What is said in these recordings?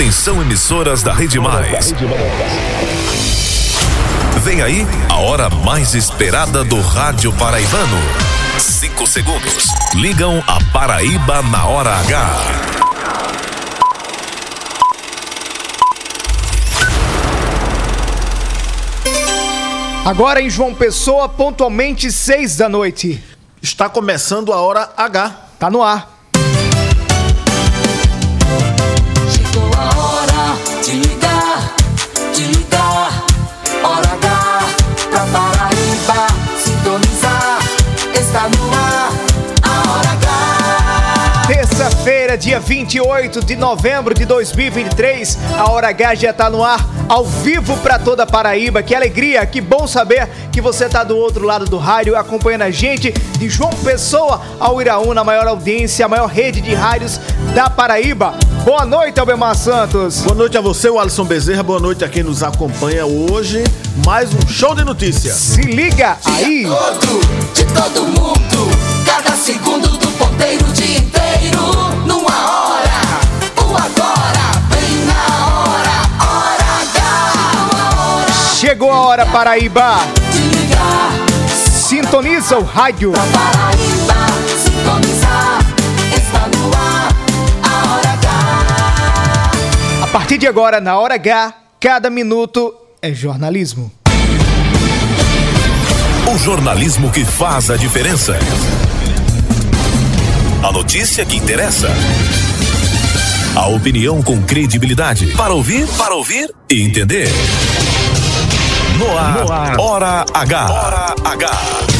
Atenção emissoras da Rede Mais. Vem aí a hora mais esperada do rádio paraibano. Cinco segundos. Ligam a Paraíba na hora H. Agora em João Pessoa, pontualmente seis da noite. Está começando a hora H. Tá no ar. Dia 28 de novembro de 2023, a Hora H já tá no ar, ao vivo para toda a Paraíba. Que alegria, que bom saber que você tá do outro lado do rádio acompanhando a gente de João Pessoa ao Iraú, na maior audiência, a maior rede de rádios da Paraíba. Boa noite, Albemar Santos. Boa noite a você, o Alisson Bezerra. Boa noite a quem nos acompanha hoje. Mais um show de notícias. Se liga aí. Todo, de todo mundo. Cada segundo do ponteiro, o dia inteiro. Numa hora, o agora. Bem na hora, hora H. Uma hora Chegou a hora, Paraíba. Sintoniza o rádio. A partir de agora, na Hora H, cada minuto é jornalismo. O jornalismo que faz a diferença. A notícia que interessa. A opinião com credibilidade. Para ouvir, para ouvir e entender. No ar, Hora H. Hora H.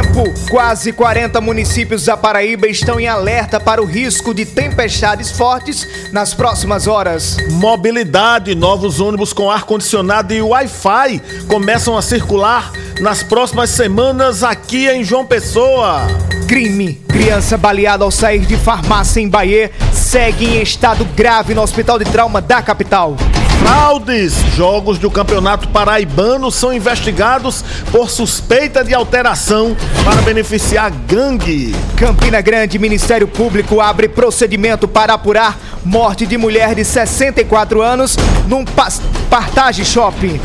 Tempo: quase 40 municípios da Paraíba estão em alerta para o risco de tempestades fortes nas próximas horas. Mobilidade, novos ônibus com ar-condicionado e Wi-Fi começam a circular nas próximas semanas aqui em João Pessoa. Crime: criança baleada ao sair de farmácia em Bahia segue em estado grave no hospital de trauma da capital. Fraudes! Jogos do Campeonato Paraibano são investigados por suspeita de alteração para beneficiar gangue. Campina Grande, Ministério Público abre procedimento para apurar morte de mulher de 64 anos num Partage Shopping.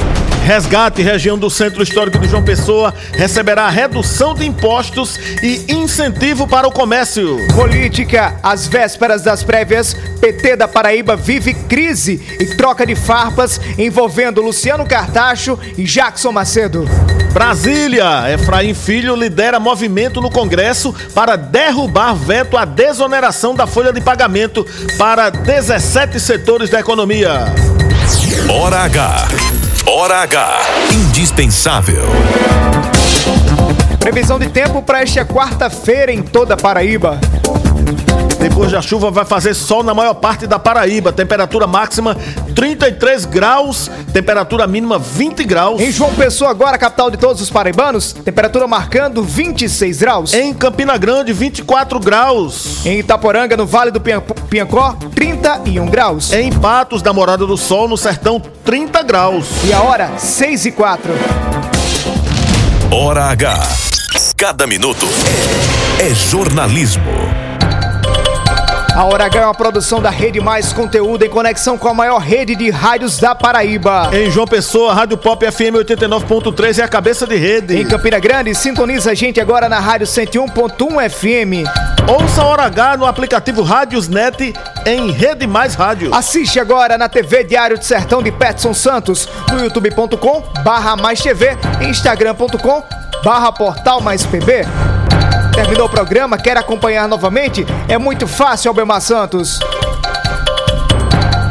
Resgate, região do Centro Histórico de João Pessoa, receberá redução de impostos e incentivo para o comércio. Política, às vésperas das prévias, PT da Paraíba vive crise e troca de farpas envolvendo Luciano Cartacho e Jackson Macedo. Brasília, Efraim Filho lidera movimento no Congresso para derrubar veto à desoneração da folha de pagamento para 17 setores da economia. Hora H. Hora H. Indispensável. Previsão de tempo para esta quarta-feira em toda a Paraíba. Depois da chuva vai fazer sol na maior parte da Paraíba. Temperatura máxima 33 graus, temperatura mínima 20 graus. Em João Pessoa, agora capital de todos os paraibanos, temperatura marcando 26 graus. Em Campina Grande, 24 graus. Em Itaporanga, no Vale do Piancó, 31 graus. Em Patos, da Morada do Sol, no Sertão, 30 graus. E a hora, 6 e 4. Hora H. Cada minuto é jornalismo. A Hora H é uma produção da Rede Mais Conteúdo em conexão com a maior rede de rádios da Paraíba. Em João Pessoa, Rádio Pop FM 89.3 é a cabeça de rede. Em Campina Grande, sintoniza a gente agora na Rádio 101.1 FM. Ouça a Hora H no aplicativo Rádios Net em Rede Mais Rádio. Assiste agora na TV Diário de Sertão de Petson Santos, no youtube.com barra mais TV, instagram.com barra portal mais PB. Terminou o programa? Quer acompanhar novamente? É muito fácil, Albemar Santos.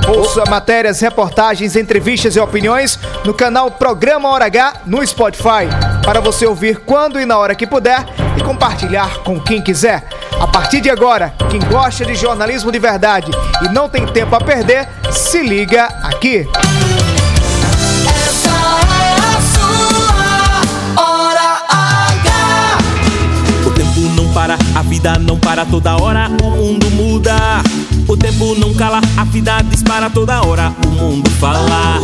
Ouça matérias, reportagens, entrevistas e opiniões no canal Programa Hora H no Spotify. Para você ouvir quando e na hora que puder e compartilhar com quem quiser. A partir de agora, quem gosta de jornalismo de verdade e não tem tempo a perder, se liga aqui. para, a vida não para toda hora, o mundo muda. O tempo não cala, a vida dispara toda hora, o mundo fala.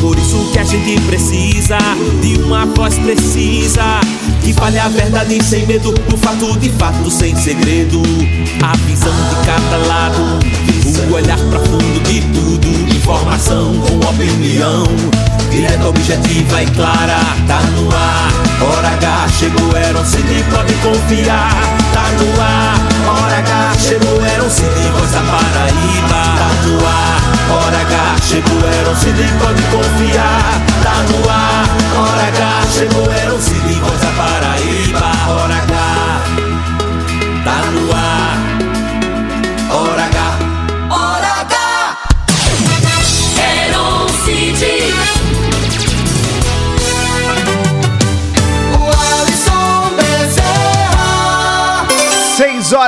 Por isso que a gente precisa de uma voz precisa. Que fale a verdade sem medo, o fato de fato sem segredo. A visão de cada lado, o olhar profundo de tudo. Informação com opinião, direta, objetiva e clara. Tá no ar, hora H chegou, era um CD, pode confiar. Tá no ar, hora H chegou, era um CD, voz da Paraíba. Tá no ar, hora H chegou, era um CD, pode confiar. Tá no ar, hora H chegou, era um CD, voz da Paraíba.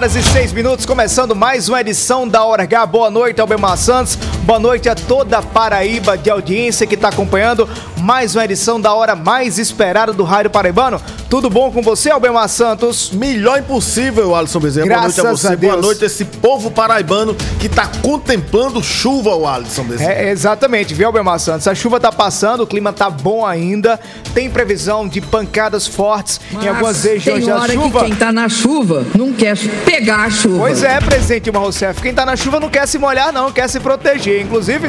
Horas e 6 minutos, começando mais uma edição da Hora H. Boa noite, Albemar Santos. Boa noite a toda a Paraíba de audiência que está acompanhando mais uma edição da hora mais esperada do Rádio Paraibano. Tudo bom com você, Albemar Santos? Melhor impossível, Alisson Bezerra. Graças Boa noite a você. a Deus. Boa noite a esse povo paraibano que tá contemplando chuva, o Alisson Bezerra. É, exatamente, viu, Albemar Santos? A chuva tá passando, o clima tá bom ainda. Tem previsão de pancadas fortes em algumas regiões tem da hora chuva. que quem tá na chuva não quer pegar a chuva. Pois é, presidente Dilma Rousseff. Quem tá na chuva não quer se molhar, não, quer se proteger. Inclusive,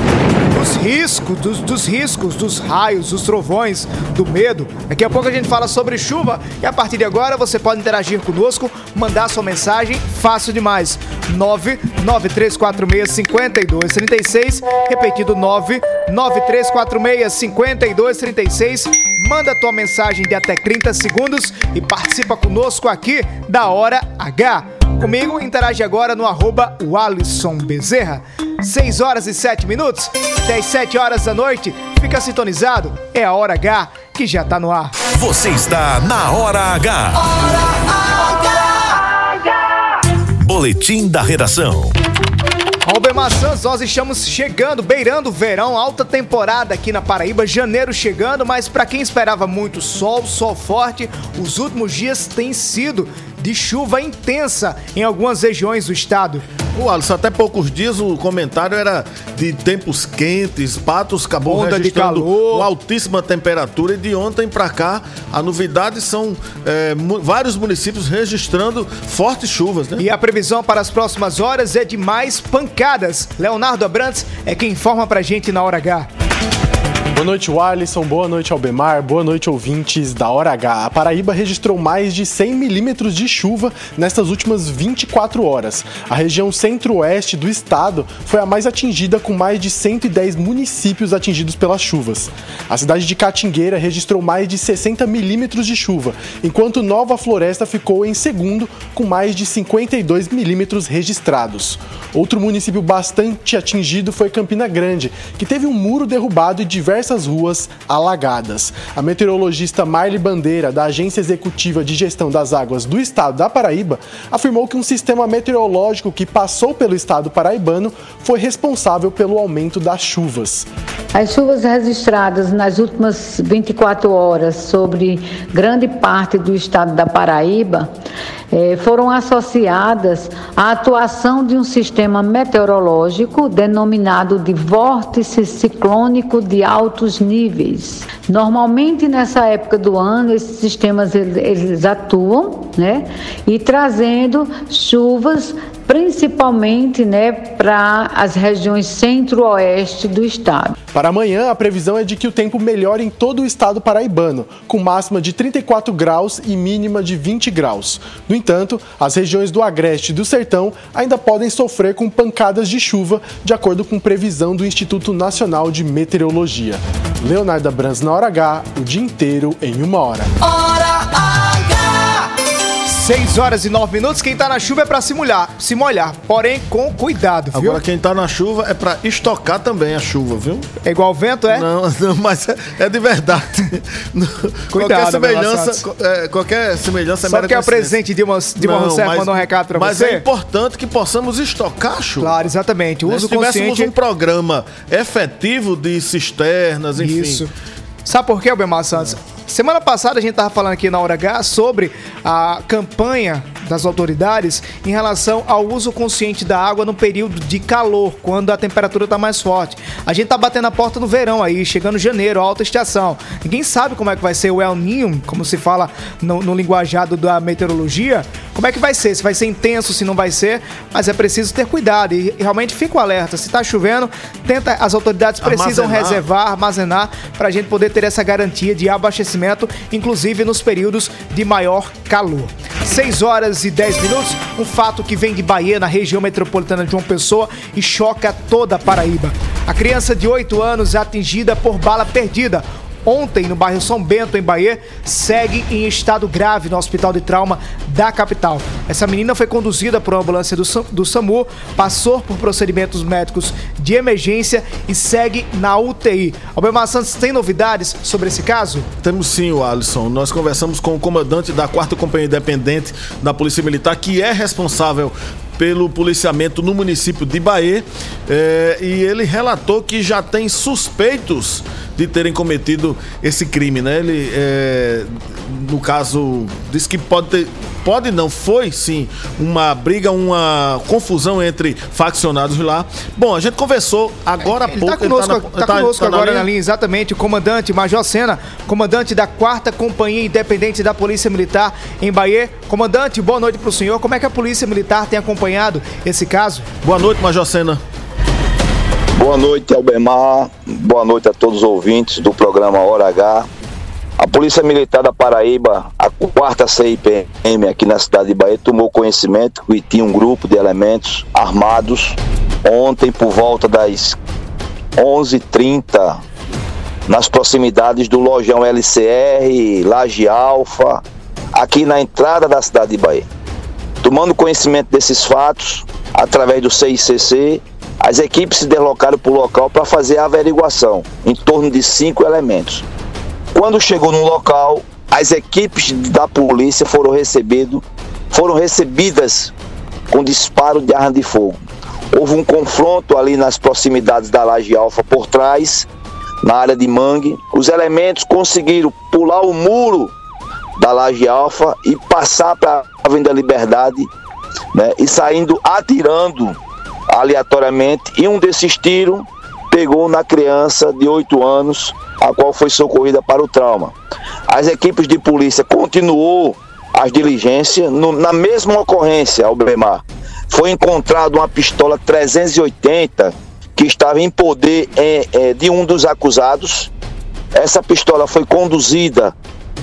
dos riscos, dos, dos riscos, dos raios, dos trovões, do medo. Daqui a pouco a gente fala sobre chuva e a partir de agora você pode interagir conosco, mandar sua mensagem, fácil demais. 993465236, repetido 993465236. Manda tua mensagem de até 30 segundos e participa conosco aqui da Hora H. Comigo, interage agora no arroba Walisson Bezerra. 6 horas e 7 minutos, até as 7 horas da noite. Fica sintonizado, é a Hora H que já tá no ar. Você está na Hora H. Boletim da redação. Albemar Santos, nós estamos chegando, beirando o verão, alta temporada aqui na Paraíba, janeiro chegando, mas para quem esperava muito sol, sol forte, os últimos dias têm sido de chuva intensa em algumas regiões do estado. O Alisson, até poucos dias o comentário era de tempos quentes, Patos acabou Onda registrando altíssima temperatura e de ontem para cá a novidade são é, vários municípios registrando fortes chuvas, né? E a previsão para as próximas horas é de mais pancadas. Leonardo Abrantes é quem informa pra gente na hora H. Boa noite, Alisson. Boa noite, Albemar. Boa noite, ouvintes da Hora H. A Paraíba registrou mais de 100 milímetros de chuva nestas últimas 24 horas. A região centro-oeste do estado foi a mais atingida, com mais de 110 municípios atingidos pelas chuvas. A cidade de Catingueira registrou mais de 60 milímetros de chuva, enquanto Nova Floresta ficou em segundo, com mais de 52 milímetros registrados. Outro município bastante atingido foi Campina Grande, que teve um muro derrubado e diversas ruas alagadas. A meteorologista Marli Bandeira, da Agência Executiva de Gestão das Águas do Estado da Paraíba, afirmou que um sistema meteorológico que passou pelo estado paraibano foi responsável pelo aumento das chuvas. As chuvas registradas nas últimas 24 horas sobre grande parte do estado da Paraíba eh, foram associadas à atuação de um sistema meteorológico denominado de vórtice ciclônico de altos níveis. Normalmente nessa época do ano esses sistemas eles, eles atuam, né, e trazendo chuvas principalmente né, para as regiões centro-oeste do estado. Para amanhã, a previsão é de que o tempo melhore em todo o estado paraibano, com máxima de 34 graus e mínima de 20 graus. No entanto, as regiões do Agreste e do Sertão ainda podem sofrer com pancadas de chuva, de acordo com previsão do Instituto Nacional de Meteorologia. Leonardo Brans na hora H, o dia inteiro em uma hora. Hora. 6 horas e 9 minutos, quem tá na chuva é pra se molhar, se molhar, porém com cuidado, viu? Agora quem tá na chuva é pra estocar também a chuva, viu? É igual o vento, é? Não, não, mas é, é de verdade. qualquer semelhança, Santos. co- é, qualquer semelhança é Só que é o presente de uma, de uma Não, Rousseff mas- mandou um recado pra mas você. é importante que possamos estocar a chuva. Claro, exatamente. O Né? uso Se tivéssemos consciente. um programa efetivo de cisternas, enfim. Isso. Sabe por quê, Albemar Santos? Semana passada a gente estava falando aqui na Hora H sobre a campanha das autoridades em relação ao uso consciente da água no período de calor, quando a temperatura está mais forte. A gente tá batendo a porta do verão aí, chegando janeiro, alta estação. Ninguém sabe como é que vai ser o El Ninho, como se fala no, no linguajado da meteorologia. Como é que vai ser? Se vai ser intenso, se não vai ser, mas é preciso ter cuidado e, realmente fico alerta. Se está chovendo, tenta as autoridades precisam Armazenar. reservar, armazenar para a gente poder ter essa garantia de abastecimento, inclusive nos períodos de maior calor. 6 horas e 10 minutos, um fato que vem de Bahia, na região metropolitana de João Pessoa e choca toda a Paraíba. A criança de 8 anos é atingida por bala perdida. Ontem, no bairro São Bento, em Bahia, segue em estado grave no hospital de trauma da capital. Essa menina foi conduzida por uma ambulância do, Sam- do SAMU, passou por procedimentos médicos de emergência e segue na UTI. Albemar Santos, tem novidades sobre esse caso? Temos sim, Alisson. Nós conversamos com o comandante da 4 Companhia Independente da Polícia Militar, que é responsável pelo policiamento no município de Bahia, eh, e ele relatou que já tem suspeitos de terem cometido esse crime, né? Ele, eh, no caso, disse que pode ter, pode não, foi sim uma briga, uma confusão entre faccionados lá. Bom, a gente conversou agora há Ele pouco. está conosco, na- tá conosco tá na agora linha? na linha, exatamente, o comandante Major Sena, comandante da 4 Companhia Independente da Polícia Militar em Bahia. Comandante, boa noite para o senhor. Como é que a Polícia Militar tem acompanhado esse caso? Boa noite, Major Sena. Boa noite, Albemar. Boa noite a todos os ouvintes do programa Hora H. A Polícia Militar da Paraíba, a quarta CIPM aqui na cidade de Bahia, tomou conhecimento que tinha um grupo de elementos armados ontem por volta das 11h30 nas proximidades do Lojão LCR, Laje Alfa, aqui na entrada da cidade de Bahia. Tomando conhecimento desses fatos, através do CICC, as equipes se deslocaram para o local para fazer a averiguação, em torno de cinco elementos. Quando chegou no local, as equipes da polícia foram, recebido, foram recebidas com disparo de arma de fogo. Houve um confronto ali nas proximidades da Laje Alfa por trás, na área de mangue. Os elementos conseguiram pular o muro da Laje Alfa e passar para a Avenida Liberdade, né, e saindo atirando aleatoriamente. E um desses tiros pegou na criança de 8 anos, a qual foi socorrida para o trauma. As equipes de polícia continuou as diligências no- na mesma ocorrência, Albemar. Foi encontrado uma pistola 380 que estava em poder eh, eh, de um dos acusados. Essa pistola foi conduzida,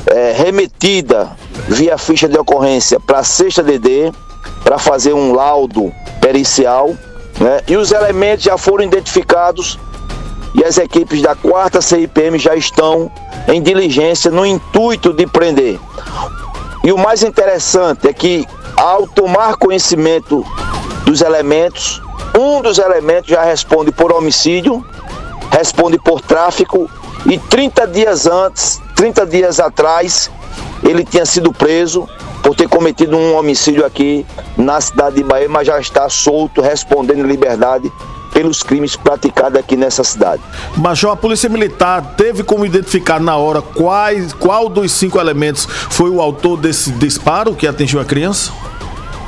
eh, remetida via ficha de ocorrência para a sexta DD para fazer um laudo pericial, né? E os elementos já foram identificados e as equipes da quarta CIPM já estão em diligência no intuito de prender. E o mais interessante é que, ao tomar conhecimento dos elementos, um dos elementos já responde por homicídio, responde por tráfico, e 30 dias antes, 30 dias atrás, ele tinha sido preso por ter cometido um homicídio aqui na cidade de Bahia, mas já está solto, respondendo em liberdade pelos crimes praticados aqui nessa cidade. Major, a Polícia Militar teve como identificar na hora quais, qual dos cinco elementos foi o autor desse disparo que atingiu a criança?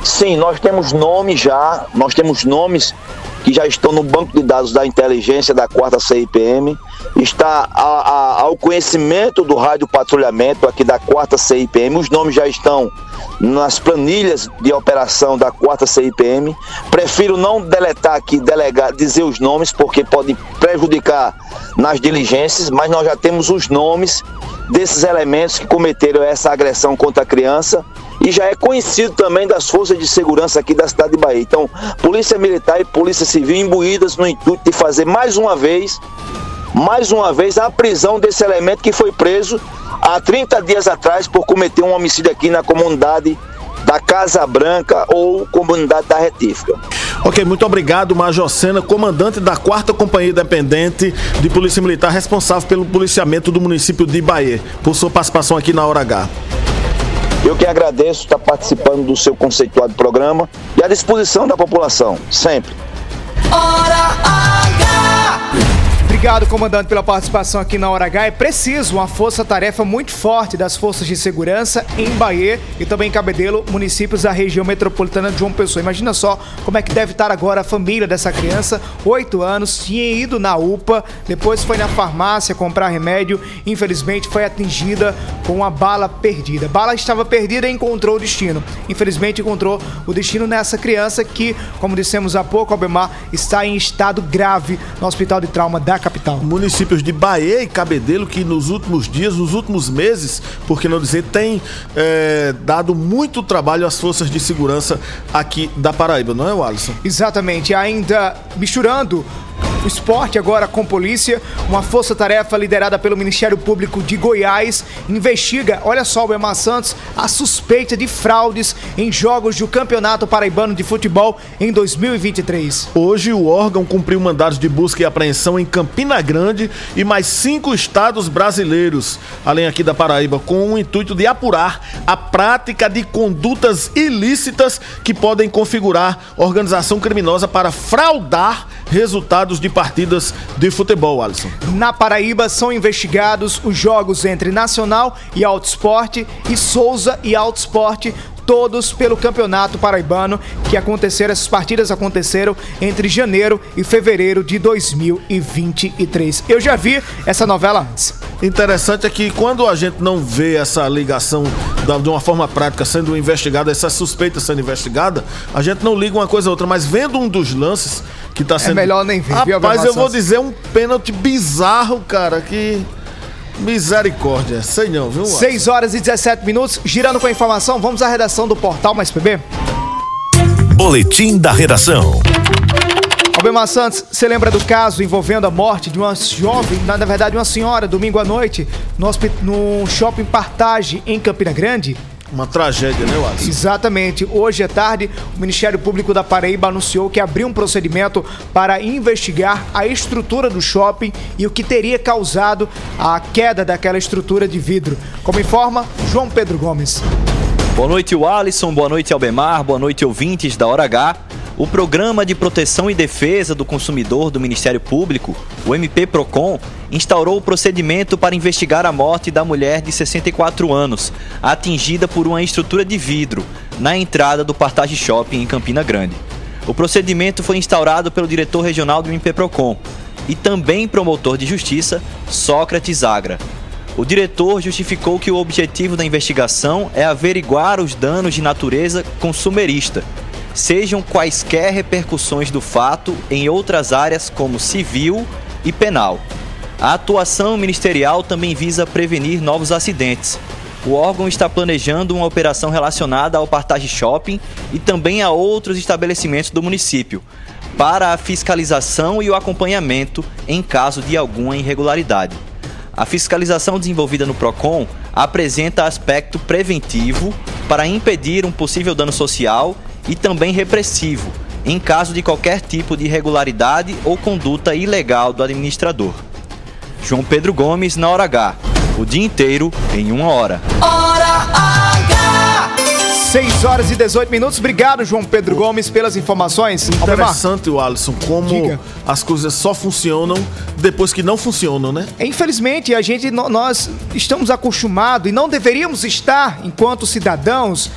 Sim, nós temos nomes já, nós temos nomes que já estão no banco de dados da inteligência da quarta CIPM, está a- a- ao conhecimento do rádio patrulhamento aqui da quarta CIPM, os nomes já estão nas planilhas de operação da quarta CIPM. Prefiro não deletar aqui, delegar, dizer os nomes, porque pode prejudicar nas diligências, mas nós já temos os nomes desses elementos que cometeram essa agressão contra a criança e já é conhecido também das forças de segurança aqui da cidade de Bahia. Então, Polícia Militar e Polícia Civil imbuídas no intuito de fazer mais uma vez, mais uma vez, a prisão desse elemento que foi preso há 30 dias atrás por cometer um homicídio aqui na comunidade da Casa Branca ou comunidade da Retífica. Ok, muito obrigado, Major Sena, comandante da 4 Companhia Independente de Polícia Militar, responsável pelo policiamento do município de Bahia, por sua participação aqui na Hora H. Eu que agradeço estar participando do seu conceituado programa e à disposição da população, sempre. Obrigado, comandante, pela participação aqui na Hora H. É preciso uma força-tarefa muito forte das forças de segurança em Bahia e também em Cabedelo, municípios da região metropolitana de João Pessoa. Imagina só como é que deve estar agora a família dessa criança, oito anos, tinha ido na UPA, depois foi na farmácia comprar remédio, infelizmente foi atingida com uma bala perdida. A bala estava perdida e encontrou o destino. Infelizmente encontrou o destino nessa criança que, como dissemos há pouco, Albemar, está em estado grave no Hospital de Trauma da capital. Municípios de Bahia e Cabedelo que nos últimos dias, nos últimos meses, por que não dizer, tem é, dado muito trabalho às forças de segurança aqui da Paraíba, não é, Alisson? Exatamente, ainda misturando o esporte agora com polícia, uma força-tarefa liderada pelo Ministério Público de Goiás investiga, olha só, o Emar Santos, a suspeita de fraudes em jogos do Campeonato Paraibano de Futebol em 2023. Hoje o órgão cumpriu mandados de busca e apreensão em Campina Grande e mais cinco estados brasileiros, além aqui da Paraíba, com o intuito de apurar a prática de condutas ilícitas que podem configurar organização criminosa para fraudar resultados de partidas de futebol, Alisson. Na Paraíba são investigados os jogos entre Nacional e Alto Esporte e Souza e Alto Esporte todos pelo Campeonato Paraibano que aconteceram, essas partidas aconteceram entre janeiro e fevereiro de 2023. Eu já vi essa novela antes. Interessante é que quando a gente não vê essa ligação da- de uma forma prática sendo investigada, essa suspeita sendo investigada, a gente não liga uma coisa a outra, mas vendo um dos lances que tá sendo. melhor nem ver, Rapaz, eu vou dizer um pênalti bizarro, cara, que. Misericórdia, sei não, viu? Alisson? 6 horas e 17 minutos, girando com a informação, vamos à redação do portal Mais PB. Boletim da redação. Albemar Santos, você lembra do caso envolvendo a morte de uma jovem, na verdade uma senhora, domingo à noite, no, no shopping Partage, em Campina Grande? Uma tragédia, né, Alisson? Exatamente. Hoje à tarde, o Ministério Público da Paraíba anunciou que abriu um procedimento para investigar a estrutura do shopping e o que teria causado a queda daquela estrutura de vidro. Como informa João Pedro Gomes. Boa noite, Alisson. Boa noite, Albemar. Boa noite, ouvintes da Hora H. O Programa de Proteção e Defesa do Consumidor do Ministério Público, o MP Procon, instaurou o procedimento para investigar a morte da mulher de 64 anos, atingida por uma estrutura de vidro na entrada do Partage Shopping em Campina Grande. O procedimento foi instaurado pelo diretor regional do MP Procon e também promotor de justiça, Sócrates Agra. O diretor justificou que o objetivo da investigação é averiguar os danos de natureza consumerista, sejam quaisquer repercussões do fato em outras áreas como civil e penal. A atuação ministerial também visa prevenir novos acidentes. O órgão está planejando uma operação relacionada ao Partage Shopping e também a outros estabelecimentos do município, para a fiscalização e o acompanhamento em caso de alguma irregularidade. A fiscalização desenvolvida no PROCON apresenta aspecto preventivo para impedir um possível dano social e também repressivo, em caso de qualquer tipo de irregularidade ou conduta ilegal do administrador. João Pedro Gomes na hora H. O dia inteiro em uma hora. Hora H! 6 horas e 18 minutos. Obrigado, João Pedro Gomes, pelas informações. Interessante, o Alisson, como Diga. as coisas só funcionam depois que não funcionam, né? Infelizmente, a gente, nós estamos acostumados e não deveríamos estar enquanto cidadãos,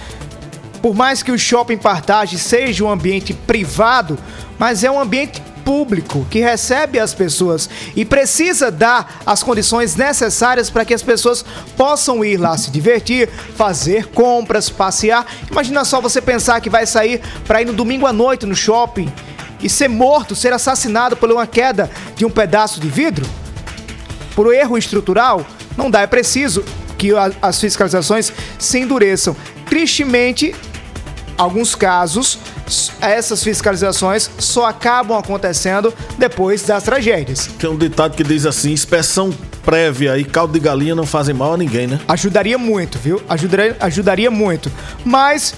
por mais que o shopping partage seja um ambiente privado, mas é um ambiente público que recebe as pessoas e precisa dar as condições necessárias para que as pessoas possam ir lá se divertir, fazer compras, passear. Imagina só você pensar que vai sair para ir no domingo à noite no shopping e ser morto, ser assassinado por uma queda de um pedaço de vidro por erro estrutural, não dá. É preciso que as fiscalizações se endureçam. Tristemente, alguns casos, essas fiscalizações só acabam acontecendo depois das tragédias. Tem um ditado que diz assim: inspeção prévia e caldo de galinha não fazem mal a ninguém, né? Ajudaria muito, viu? Ajudaria, ajudaria muito. Mas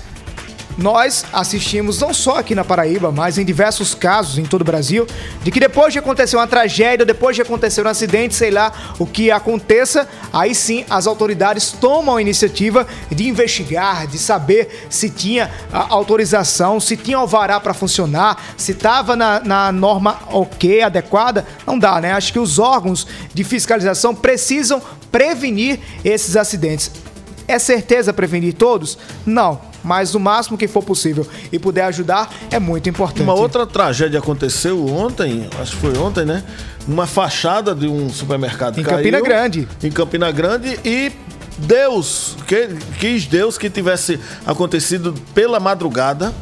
nós assistimos não só aqui na Paraíba, mas em diversos casos em todo o Brasil, de que depois de acontecer uma tragédia, depois de acontecer um acidente, sei lá o que aconteça, aí sim as autoridades tomam a iniciativa de investigar, de saber se tinha a autorização, se tinha alvará para funcionar, se estava na, na norma ok, adequada. Não dá, né? Acho que os órgãos de fiscalização precisam prevenir esses acidentes. É certeza prevenir todos? Não mas o máximo que for possível e puder ajudar é muito importante. Uma outra tragédia aconteceu ontem, acho que foi ontem, né? Uma fachada de um supermercado em caiu, Campina Grande. Em Campina Grande e Deus, que, quis Deus que tivesse acontecido pela madrugada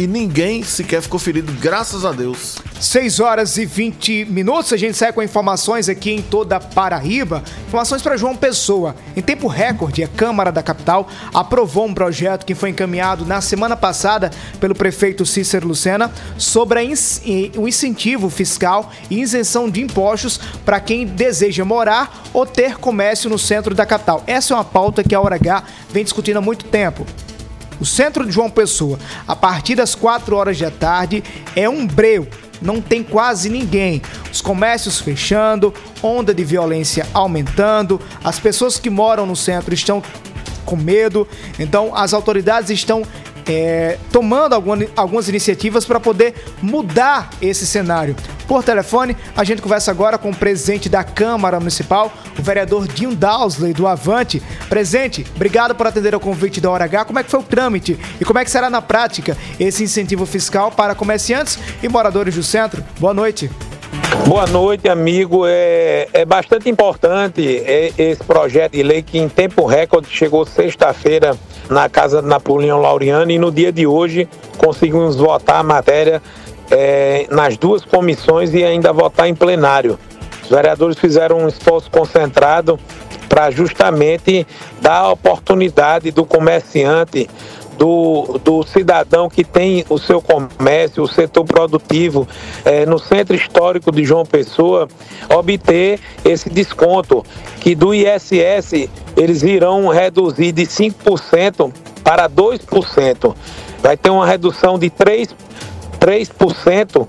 e ninguém sequer ficou ferido, graças a Deus. 6 horas e 20 minutos, a gente sai com informações aqui em toda Paraíba. Informações para João Pessoa. Em tempo recorde, a Câmara da Capital aprovou um projeto que foi encaminhado na semana passada pelo prefeito Cícero Lucena sobre o incentivo fiscal e isenção de impostos para quem deseja morar ou ter comércio no centro da capital. Essa é uma pauta que a Hora H vem discutindo há muito tempo. O centro de João Pessoa, a partir das 4 horas da tarde, é um breu. Não tem quase ninguém. Os comércios fechando, onda de violência aumentando, as pessoas que moram no centro estão com medo. Então, as autoridades estão é, tomando alguma, algumas iniciativas para poder mudar esse cenário. Por telefone, a gente conversa agora com o presidente da Câmara Municipal, o vereador Dinho Dowsley, do Avante. Presente, obrigado por atender ao convite da Hora H. Como é que foi o trâmite e como é que será na prática esse incentivo fiscal para comerciantes e moradores do centro? Boa noite. Boa noite, amigo. É, é bastante importante esse projeto de lei que em tempo recorde chegou sexta-feira na casa de Napoleão Laureano e no dia de hoje conseguimos votar a matéria é, nas duas comissões e ainda votar em plenário. Os vereadores fizeram um esforço concentrado para justamente dar a oportunidade do comerciante do, do cidadão que tem o seu comércio, o setor produtivo é, no centro histórico de João Pessoa, obter esse desconto, que do ISS eles irão reduzir de 5% para 2%. Vai ter uma redução de 3%, 3%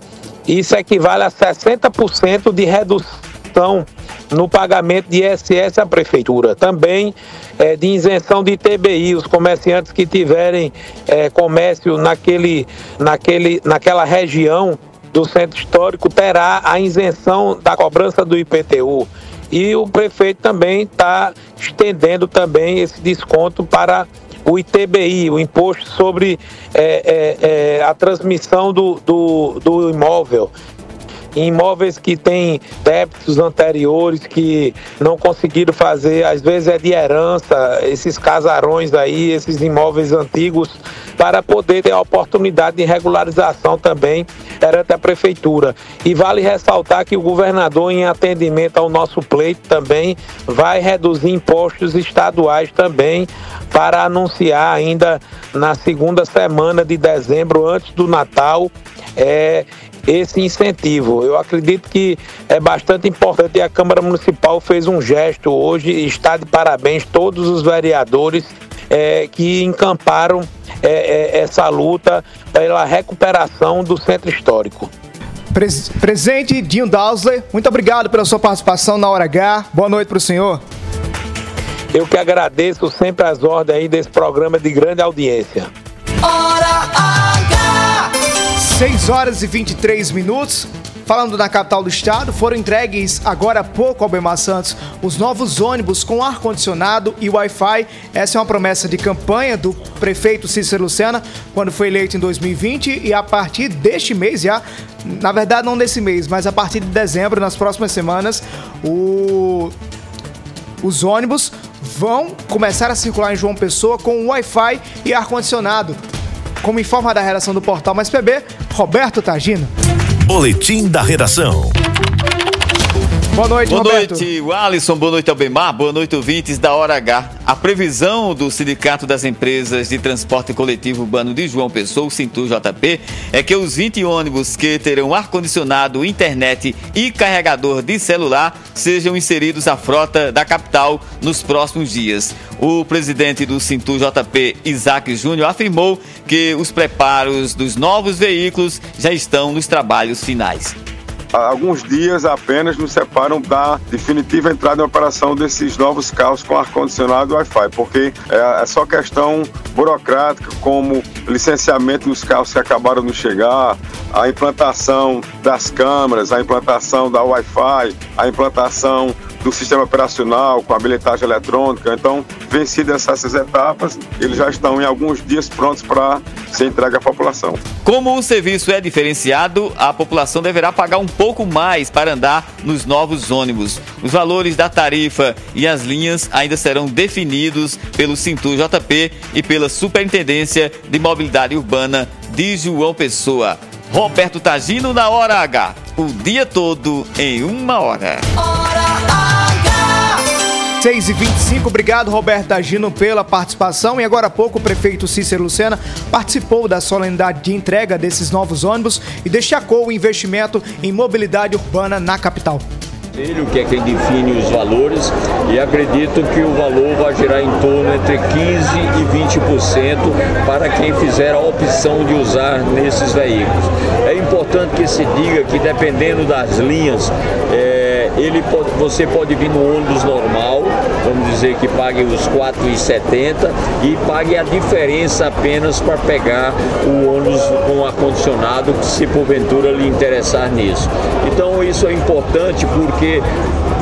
isso equivale a 60% de redução no pagamento de ISS à prefeitura. Também é, de isenção de TBI, os comerciantes que tiverem é, comércio naquele, naquele, naquela região do centro histórico terá a isenção da cobrança do IPTU. E o prefeito também está estendendo também esse desconto para o ITBI, o Imposto sobre é, é, é, a transmissão do, do, do imóvel imóveis que têm débitos anteriores que não conseguiram fazer, às vezes é de herança, esses casarões aí, esses imóveis antigos, para poder ter a oportunidade de regularização também perante a prefeitura. E vale ressaltar que o governador, em atendimento ao nosso pleito, também vai reduzir impostos estaduais também para anunciar ainda na segunda semana de dezembro, antes do Natal, é, esse incentivo. Eu acredito que é bastante importante e a Câmara Municipal fez um gesto hoje e está de parabéns todos os vereadores é, que encamparam é, é, essa luta pela recuperação do centro histórico. Presente Dinho Dowsley, muito obrigado pela sua participação na Hora H. Boa noite para o senhor. Eu que agradeço sempre as ordens aí desse programa de grande audiência. Hora H! 6 horas e 23 minutos. Falando na capital do estado, foram entregues agora há pouco ao Bemar Santos os novos ônibus com ar-condicionado e Wi-Fi. Essa é uma promessa de campanha do prefeito Cícero Lucena quando foi eleito em 2020 e a partir deste mês já, na verdade não desse mês, mas a partir de dezembro, nas próximas semanas, o... os ônibus vão começar a circular em João Pessoa com Wi-Fi e ar-condicionado. Como informa da redação do portal Mais PB, Roberto Tagino. Boletim da redação. Boa noite, Boa Roberto. noite, Alisson. Boa noite, Albemar. Boa noite, ouvintes da Hora H. A previsão do Sindicato das Empresas de Transporte Coletivo Urbano de João Pessoa, o Cintur JP, é que os 20 ônibus que terão ar-condicionado, internet e carregador de celular sejam inseridos à frota da capital nos próximos dias. O presidente do Cintur JP, Isaac Júnior, afirmou que os preparos dos novos veículos já estão nos trabalhos finais. Alguns dias apenas nos separam da definitiva entrada em operação desses novos carros com ar-condicionado e Wi-Fi, porque é, é só questão burocrática, como licenciamento dos carros que acabaram de chegar, a implantação das câmeras, a implantação da Wi-Fi, a implantação do sistema operacional com a bilhetagem eletrônica. Então, vencidas essas etapas, eles já estão em alguns dias prontos para ser entregue à população. Como o serviço é diferenciado, a população deverá pagar um pouco mais para andar nos novos ônibus. Os valores da tarifa e as linhas ainda serão definidos pelo Cintur JP e pela Superintendência de Mobilidade Urbana de João Pessoa. Roberto Tagino na Hora H. O dia todo em uma hora. 6 e 25 obrigado Roberto Agino pela participação. E agora há pouco o prefeito Cícero Lucena participou da solenidade de entrega desses novos ônibus e destacou o investimento em mobilidade urbana na capital. Ele que é quem define os valores e acredito que o valor vai girar em torno entre 15% e 20% para quem fizer a opção de usar nesses veículos. É importante que se diga que dependendo das linhas, é, ele pode, você pode vir no ônibus normal, vamos dizer que pague os R$ 4,70 e pague a diferença apenas para pegar o ônibus com ar-condicionado, se porventura lhe interessar nisso. Então isso é importante porque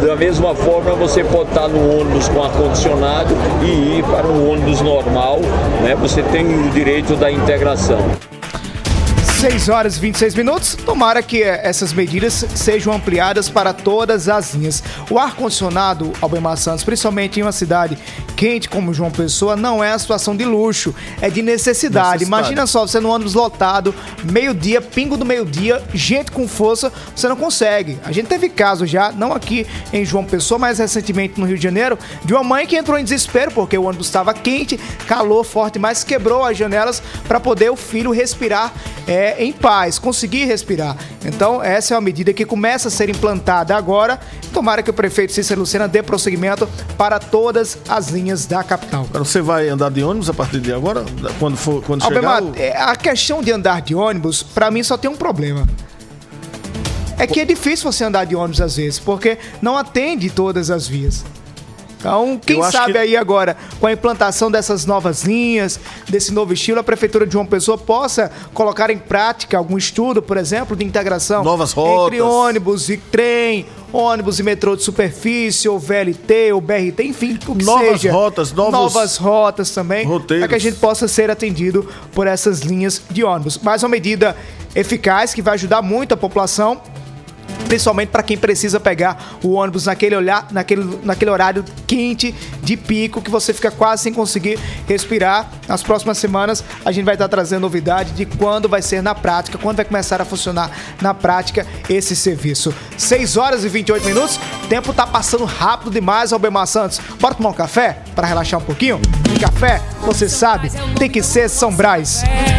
da mesma forma você pode estar no ônibus com ar-condicionado e ir para um ônibus normal, né? Você tem o direito da integração. 6 horas e 26 minutos. Tomara que essas medidas sejam ampliadas para todas as linhas. O ar-condicionado, Albemar Santos, principalmente em uma cidade quente como João Pessoa, não é a situação de luxo, é de necessidade. Necessidade. Imagina só, você no ônibus lotado, meio-dia, pingo do meio-dia, gente com força, você não consegue. A gente teve caso já, não aqui em João Pessoa, mas recentemente no Rio de Janeiro, de uma mãe que entrou em desespero porque o ônibus estava quente, calor forte, mas quebrou as janelas para poder o filho respirar é, em paz, conseguir respirar. Então, essa é uma medida que começa a ser implantada agora. Tomara que o prefeito Cícero Lucena dê prosseguimento para todas as linhas da capital. Você vai andar de ônibus a partir de agora? Quando for quando chegar? Albemar, o- é, a questão de andar de ônibus, pra mim, só tem um problema. É que é difícil você andar de ônibus às vezes, porque não atende todas as vias. Então, quem sabe que- aí agora, com a implantação dessas novas linhas, desse novo estilo, a Prefeitura de João Pessoa possa colocar em prática algum estudo, por exemplo, de integração Novas entre rotas. ônibus e trem, ônibus e metrô de superfície, ou VLT, ou BRT, enfim, o que Novas seja. rotas, novos novas rotas também, para que a gente possa ser atendido por essas linhas de ônibus. Mais uma medida eficaz que vai ajudar muito a população. Principalmente para quem precisa pegar o ônibus naquele, olhar, naquele, naquele horário quente de pico que você fica quase sem conseguir respirar. Nas próximas semanas a gente vai estar trazendo novidade de quando vai ser na prática, quando vai começar a funcionar na prática esse serviço. 6 horas e 28 minutos, tempo tá passando rápido demais, Albemar Santos. Bora tomar um café para relaxar um pouquinho? E café, você sabe, tem que ser São Brás. São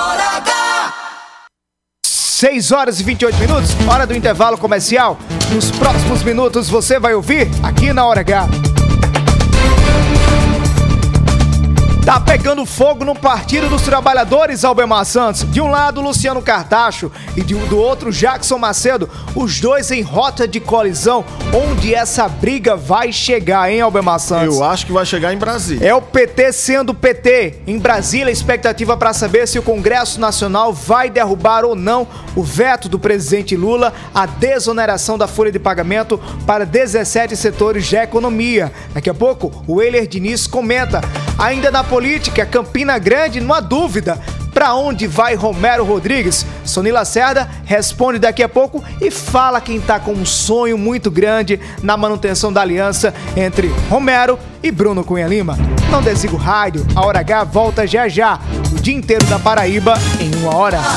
H. 6 horas e 28 minutos, hora do intervalo comercial. Nos próximos minutos você vai ouvir aqui na Hora H. Tá pegando fogo no Partido dos Trabalhadores, Albemar Santos. De um lado, Luciano Cartacho e de, do outro, Jackson Macedo. Os dois em rota de colisão. Onde essa briga vai chegar, hein, Albemar Santos? Eu acho que vai chegar em Brasília. É o PT sendo PT. Em Brasília, a expectativa para saber se o Congresso Nacional vai derrubar ou não o veto do presidente Lula à desoneração da folha de pagamento para 17 setores da economia. Daqui a pouco, o Euler Diniz comenta. Ainda na política, Campina Grande, não há dúvida. Para onde vai Romero Rodrigues? Sony Lacerda responde daqui a pouco e fala quem está com um sonho muito grande na manutenção da aliança entre Romero e Bruno Cunha Lima. Não desliga o rádio, a Hora H volta já já. O dia inteiro da Paraíba em uma hora. Lá,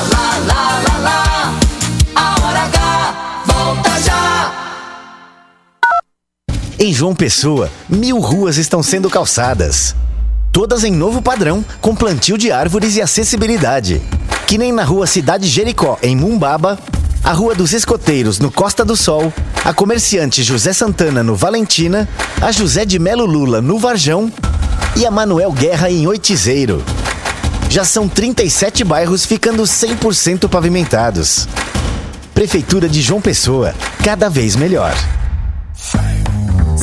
lá, lá, lá, a hora H volta já. Em João Pessoa, mil ruas estão sendo calçadas. Todas em novo padrão, com plantio de árvores e acessibilidade. Que nem na rua Cidade Jericó, em Mumbaba, a Rua dos Escoteiros, no Costa do Sol, a comerciante José Santana, no Valentina, a José de Melo Lula, no Varjão e a Manuel Guerra, em Oitizeiro. Já são 37 bairros ficando 100% pavimentados. Prefeitura de João Pessoa, cada vez melhor.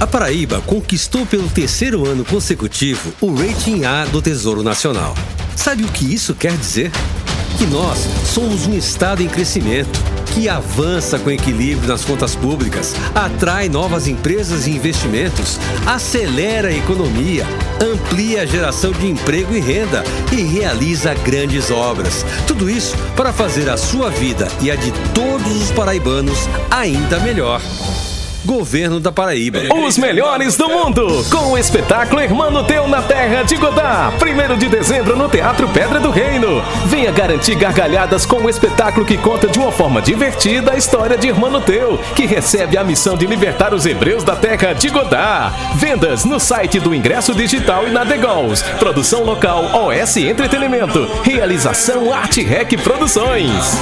A Paraíba conquistou pelo terceiro ano consecutivo o rating A do Tesouro Nacional. Sabe o que isso quer dizer? Que nós somos um estado em crescimento, que avança com equilíbrio nas contas públicas, atrai novas empresas e investimentos, acelera a economia, amplia a geração de emprego e renda e realiza grandes obras. Tudo isso para fazer a sua vida e a de todos os paraibanos ainda melhor. Governo da Paraíba. Os melhores do mundo, com o espetáculo Irmão Teu na Terra de Godá. 1 de dezembro no Teatro Pedra do Reino. Venha garantir gargalhadas com o espetáculo que conta de uma forma divertida a história de Irmão Teu, que recebe a missão de libertar os hebreus da Terra de Godá. Vendas no site do Ingresso Digital e na Degols. Produção local OS Entretenimento. Realização Arte Rec Produções.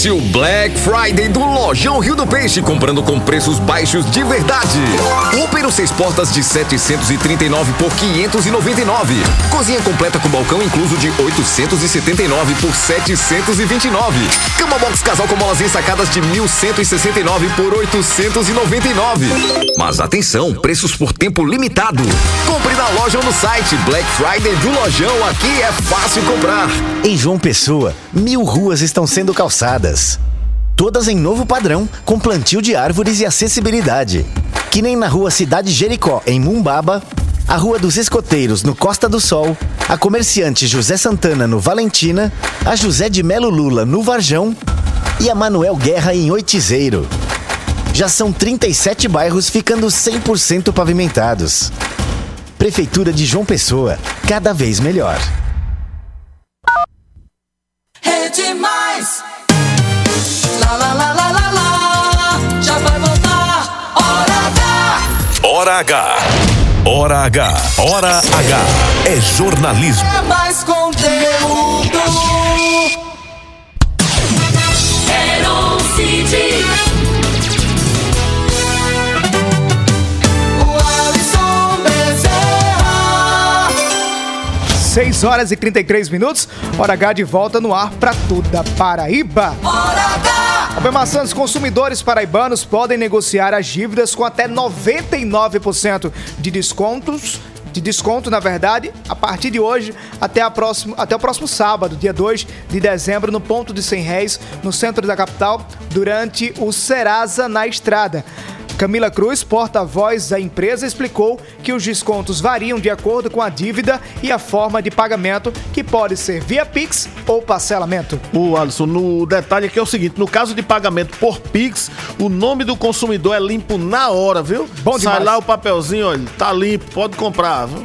Aproveite o Black Friday do Lojão Rio do Peixe, comprando com preços baixos de verdade. Peru seis portas de 739 por 599. Cozinha completa com balcão incluso de 879 por 729. Cama box casal com molas ensacadas de 1169 por 899. Mas atenção, preços por tempo limitado. Compre na loja ou no site Black Friday do Lojão. Aqui é fácil comprar. Em João Pessoa, mil ruas estão sendo calçadas. Todas em novo padrão, com plantio de árvores e acessibilidade. Que nem na rua Cidade Jericó, em Mumbaba, a Rua dos Escoteiros, no Costa do Sol, a comerciante José Santana, no Valentina, a José de Melo Lula, no Varjão e a Manuel Guerra, em Oitizeiro. Já são 37 bairros ficando 100% pavimentados. Prefeitura de João Pessoa, cada vez melhor. Hora H. Hora H. Hora H. É jornalismo. É mais conteúdo. Heron City. O Alisson Bezerra. 6 horas e 33 minutos. Hora H de volta no ar para toda Paraíba. Hora H. Albemar Santos, consumidores paraibanos podem negociar as dívidas com até 99% de descontos. De desconto, na verdade, a partir de hoje até, a próximo, até o próximo sábado, dia 2 de dezembro, no ponto de 100 réis, no centro da capital, durante o Serasa na Estrada. Camila Cruz, porta-voz da empresa, explicou que os descontos variam de acordo com a dívida e a forma de pagamento, que pode ser via Pix ou parcelamento. O Alisson, no detalhe aqui é o seguinte: no caso de pagamento por Pix, o nome do consumidor é limpo na hora, viu? Bom Sai lá o papelzinho, olha, tá limpo, pode comprar. Viu?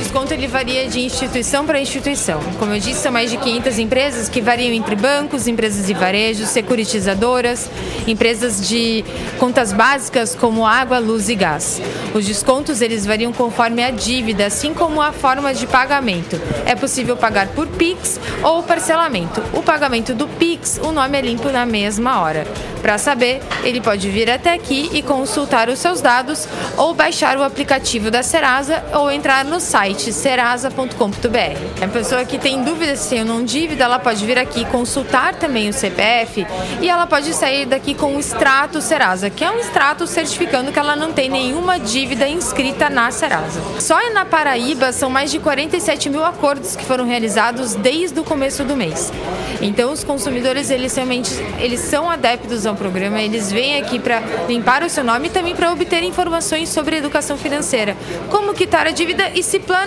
Desconto ele varia de instituição para instituição. Como eu disse, são mais de 500 empresas que variam entre bancos, empresas de varejo, securitizadoras, empresas de contas básicas como água, luz e gás. Os descontos eles variam conforme a dívida, assim como a forma de pagamento. É possível pagar por Pix ou parcelamento. O pagamento do Pix, o nome é limpo na mesma hora. Para saber, ele pode vir até aqui e consultar os seus dados ou baixar o aplicativo da Serasa ou entrar no site serasa.com.br. A pessoa que tem dúvida se tem ou não dívida, ela pode vir aqui consultar também o CPF e ela pode sair daqui com o extrato Serasa, que é um extrato certificando que ela não tem nenhuma dívida inscrita na Serasa. Só na Paraíba são mais de 47 mil acordos que foram realizados desde o começo do mês. Então os consumidores eles realmente eles são adeptos ao programa, eles vêm aqui para limpar o seu nome e também para obter informações sobre educação financeira, como quitar a dívida e se planejar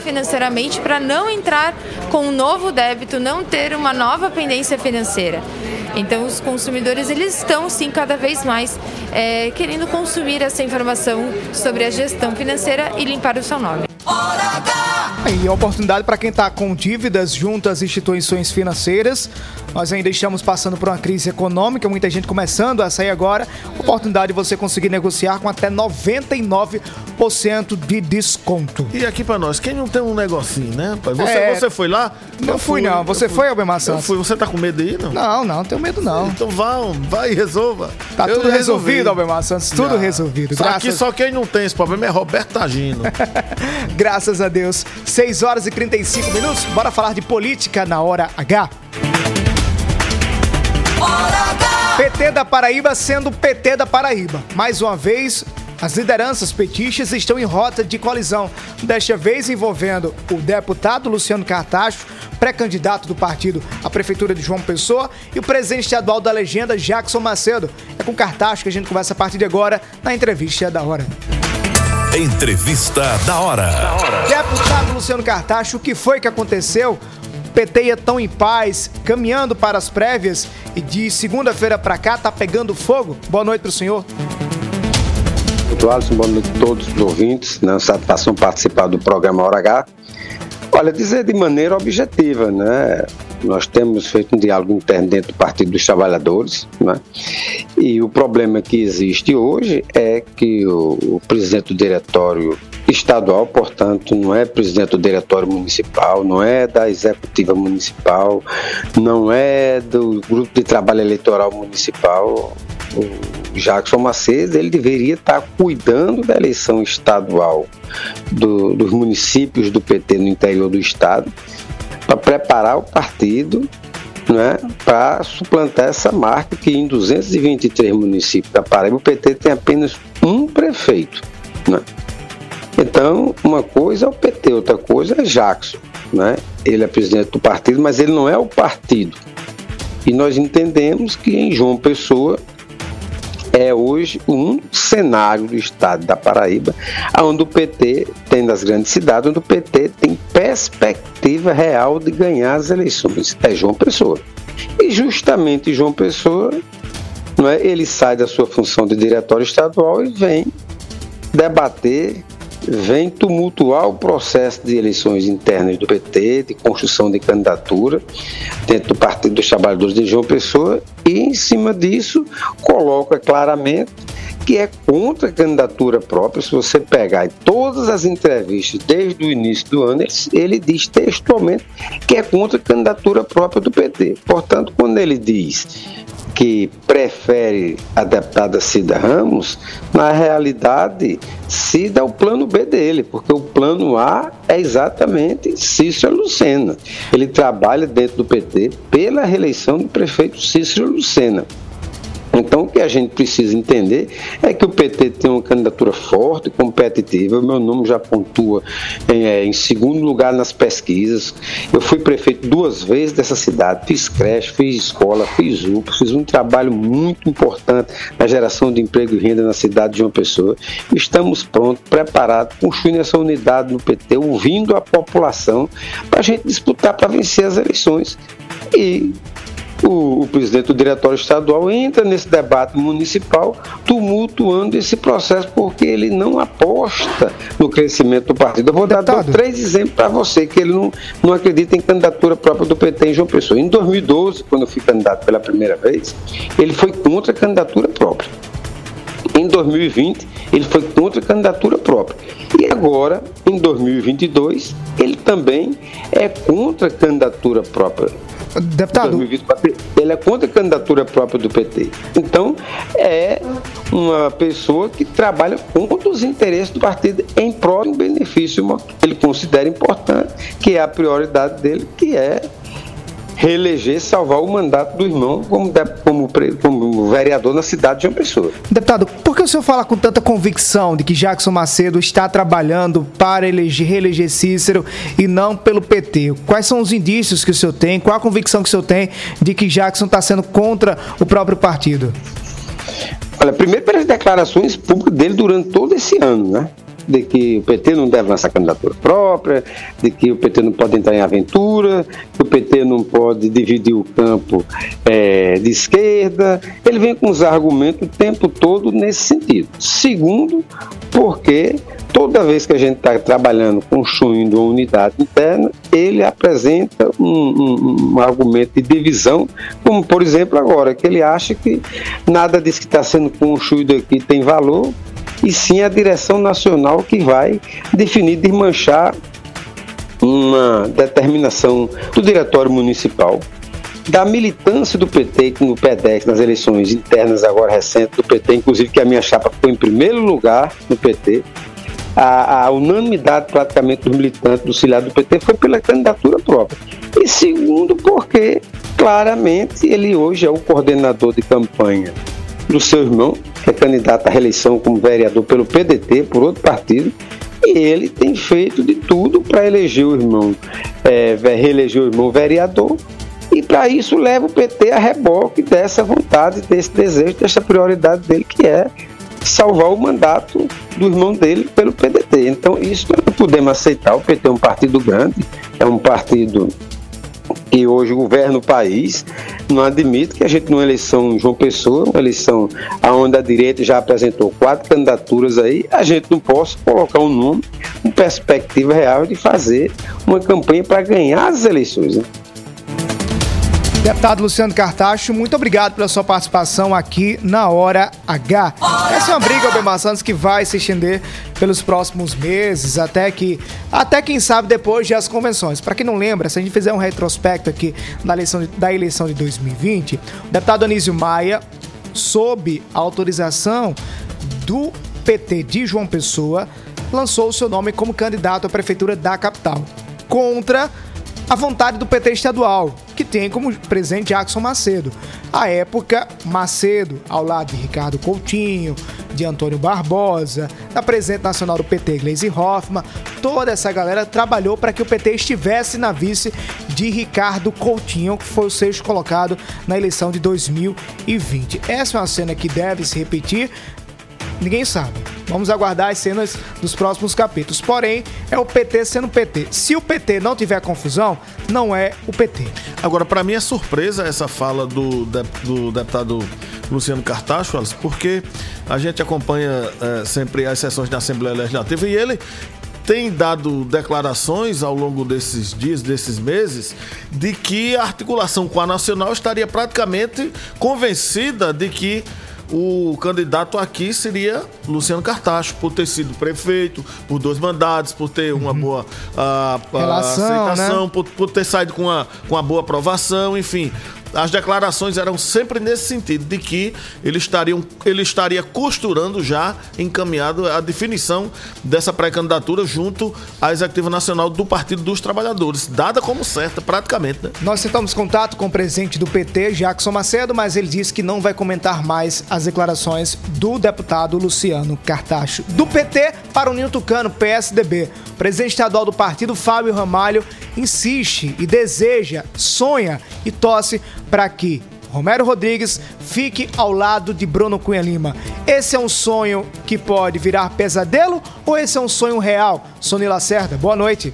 financeiramente para não entrar com um novo débito, não ter uma nova pendência financeira. Então os consumidores eles estão sim cada vez mais é, querendo consumir essa informação sobre a gestão financeira e limpar o seu nome. E oportunidade para quem está com dívidas junto às instituições financeiras. Nós ainda estamos passando por uma crise econômica, muita gente começando a sair agora. Oportunidade de você conseguir negociar com até 99% de desconto. E aqui pra nós, quem não tem um negocinho, né? Você, É. você foi lá? Não Eu fui, fui, não. Você eu fui. foi, Albemar Eu Santos? fui. Você tá com medo aí, não? Não, não, tenho medo não. Então vá, vai e resolva. Tá Eu tudo resolvi. resolvido, Albemar Santos, tudo Já. resolvido. Só Graças, Aqui só quem não tem esse problema é Roberto Tagino. graças a Deus. 6 horas e 35 minutos. Bora falar de política na hora H. PT da Paraíba sendo PT da Paraíba. Mais uma vez, as lideranças petistas estão em rota de colisão, desta vez envolvendo o deputado Luciano Cartacho, pré-candidato do partido à prefeitura de João Pessoa, e o presidente estadual da legenda, Jackson Macedo. É com Cartacho que a gente conversa a partir de agora na entrevista da hora. Entrevista da hora. Deputado Luciano Cartacho, o que foi que aconteceu? O PT ia tão em paz, caminhando para as prévias e de segunda-feira para cá tá pegando fogo. Boa noite pro senhor. Muito Alisson, boa noite a todos os ouvintes, né? satisfação participar do programa Hora H. Olha, dizer de maneira objetiva, né? Nós temos feito um diálogo interno dentro do Partido dos Trabalhadores, né? E o problema que existe hoje é que o, o presidente do diretório estadual, portanto, não é presidente do diretório municipal, não é da executiva municipal, não é do grupo de trabalho eleitoral municipal. O Jackson Macedo ele deveria estar cuidando da eleição estadual do- dos municípios do PT no interior do estado para preparar o partido né, para suplantar essa marca que em 223 municípios da Paraíba o PT tem apenas um prefeito. Né? Então, uma coisa é o PT, outra coisa é Jackson. Né? Ele é presidente do partido, mas ele não é o partido. E nós entendemos que em João Pessoa é hoje um cenário do estado da Paraíba, onde o PT tem nas grandes cidades, onde o PT tem perspectiva real de ganhar as eleições. É João Pessoa. E justamente João Pessoa, não é, ele sai da sua função de diretório estadual e vem debater, vem tumultuar o processo de eleições internas do PT, de construção de candidatura dentro do Partido dos Trabalhadores de João Pessoa e, em cima disso, coloca claramente que é contra a candidatura própria. Se você pegar todas as entrevistas desde o início do ano, ele diz textualmente que é contra a candidatura própria do PT. Portanto, quando ele diz que prefere a deputada Cida Ramos, na realidade, Cida é o plano B dele, porque o plano A é exatamente Cícero Lucena. Ele trabalha dentro do PT pela reeleição do prefeito Cícero Lucena. Então, o que a gente precisa entender é que o PT tem uma candidatura forte, competitiva. Meu nome já pontua em, é, em, segundo lugar nas pesquisas. Eu fui prefeito duas vezes dessa cidade, fiz creche, fiz escola, fiz UPA, fiz um trabalho muito importante na geração de emprego e renda na cidade de uma pessoa. Estamos prontos, preparados, construindo essa unidade no PT, ouvindo a população para a gente disputar para vencer as eleições. E o, o, presidente do diretório estadual entra nesse debate municipal, tumultuando esse processo, porque ele não aposta no crescimento do partido. Eu vou dar três exemplos para você, que ele não, não acredita em candidatura própria do PT em João Pessoa. Em 2012, quando eu fui candidato pela primeira vez, ele foi contra a candidatura própria. Em 2020, ele foi contra a candidatura própria. E agora, em 2022, ele também é contra a candidatura própria. Deputado. 2024, ele é contra a candidatura própria do PT. Então, é uma pessoa que trabalha contra os interesses do partido em prol de um benefício que ele considera importante, que é a prioridade dele, que é reeleger, salvar o mandato do irmão como, como, como vereador na cidade de uma pessoa. Deputado, por que o senhor fala com tanta convicção de que Jackson Macedo está trabalhando para eleger, reeleger Cícero e não pelo PT? Quais são os indícios que o senhor tem? Qual a convicção que o senhor tem de que Jackson está sendo contra o próprio partido? Olha, primeiro pelas declarações públicas dele durante todo esse ano, né? De que o PT não deve lançar candidatura própria, de que o PT não pode entrar em aventura, que o PT não pode dividir o campo é, de esquerda. Ele vem com os argumentos o tempo todo nesse sentido. Segundo, porque toda vez que a gente está trabalhando, construindo uma unidade interna, ele apresenta um, um, um, argumento de divisão, como por exemplo agora, que ele acha que nada disso que está sendo construído aqui tem valor, e sim a direção nacional que vai definir, desmanchar uma determinação do diretório municipal da militância do PT no PEDEX nas eleições internas agora recentes do PT, inclusive que a minha chapa foi em primeiro lugar no PT, a, a unanimidade praticamente dos militantes do Ciliado do PT foi pela candidatura própria. E segundo, porque claramente ele hoje é o coordenador de campanha do seu irmão, que é candidato à reeleição como vereador pelo PDT, por outro partido, e ele tem feito de tudo para eleger o irmão, é, reeleger o irmão vereador, e para isso leva o PT a reboque dessa vontade, desse desejo, dessa prioridade dele, que é salvar o mandato do irmão dele pelo PDT. Então, isso não podemos aceitar. O PT é um partido grande, é um partido que hoje governa o país, não admite que a gente, numa eleição João Pessoa, uma eleição onde a direita já apresentou quatro candidaturas aí, a gente não possa colocar um nome com perspectiva real de fazer uma campanha para ganhar as eleições. Né? Deputado Luciano Cartacho, muito obrigado pela sua participação aqui na Hora H. Essa é uma briga, Albemar Santos, que vai se estender pelos próximos meses, até que, até quem sabe, depois das convenções. Para quem não lembra, se a gente fizer um retrospecto aqui da eleição de, da eleição de 2020, o deputado Anísio Maia, sob autorização do PT de João Pessoa, lançou o seu nome como candidato à prefeitura da capital. Contra a vontade do PT estadual, que tem como presidente Jackson Macedo. À época, Macedo, ao lado de Ricardo Coutinho, de Antônio Barbosa, da presidente nacional do PT, Gleisi Hoffmann, toda essa galera trabalhou para que o PT estivesse na vice de Ricardo Coutinho, que foi o sexto colocado na eleição de 2020. Essa é uma cena que deve se repetir ninguém sabe. Vamos aguardar as cenas dos próximos capítulos. Porém, é o PT sendo PT. Se o PT não tiver confusão, não é o PT. Agora, para mim é surpresa essa fala do, do deputado Luciano Cartacho, porque a gente acompanha é, sempre as sessões da Assembleia Legislativa e ele tem dado declarações ao longo desses dias, desses meses, de que a articulação com a Nacional estaria praticamente convencida de que o candidato aqui seria Luciano Cartacho, por ter sido prefeito, por dois mandatos, por ter uma uhum. boa a Relação, aceitação, né? por, por ter saído com uma, com uma boa aprovação, enfim. As declarações eram sempre nesse sentido, de que ele, estariam, ele estaria costurando já, encaminhado a definição dessa pré-candidatura junto à Executiva Nacional do Partido dos Trabalhadores, dada como certa praticamente. Né? Nós tentamos contato com o presidente do PT, Jackson Macedo, mas ele disse que não vai comentar mais as declarações do deputado Luciano Cartacho. Do PT para o Ninho Tucano, PSDB. O presidente estadual do partido, Fábio Ramalho, insiste e deseja, sonha e torce para que Romero Rodrigues fique ao lado de Bruno Cunha Lima. Esse é um sonho que pode virar pesadelo ou esse é um sonho real? Sony Lacerda, boa noite.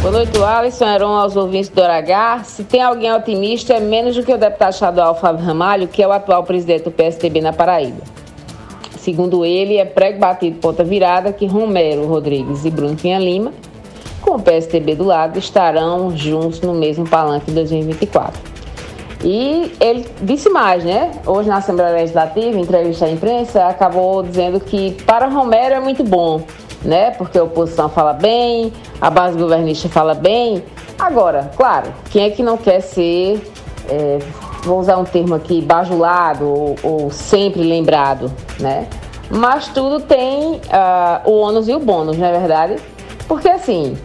Boa noite, Alisson, Heron, aos ouvintes do H. Se tem alguém otimista, é menos do que o deputado estadual Fábio Ramalho, que é o atual presidente do PSDB na Paraíba. Segundo ele, é prego batido ponta virada que Romero Rodrigues e Bruno Cunha Lima com o PSDB do lado, estarão juntos no mesmo palanque em 2024. E ele disse mais, né? Hoje na Assembleia Legislativa, em entrevista à imprensa, acabou dizendo que para Romero é muito bom, né? Porque a oposição fala bem, a base governista fala bem. Agora, claro, quem é que não quer ser, é, vou usar um termo aqui, bajulado ou, ou sempre lembrado, né? Mas tudo tem uh, o ônus e o bônus, não é verdade? Porque assim,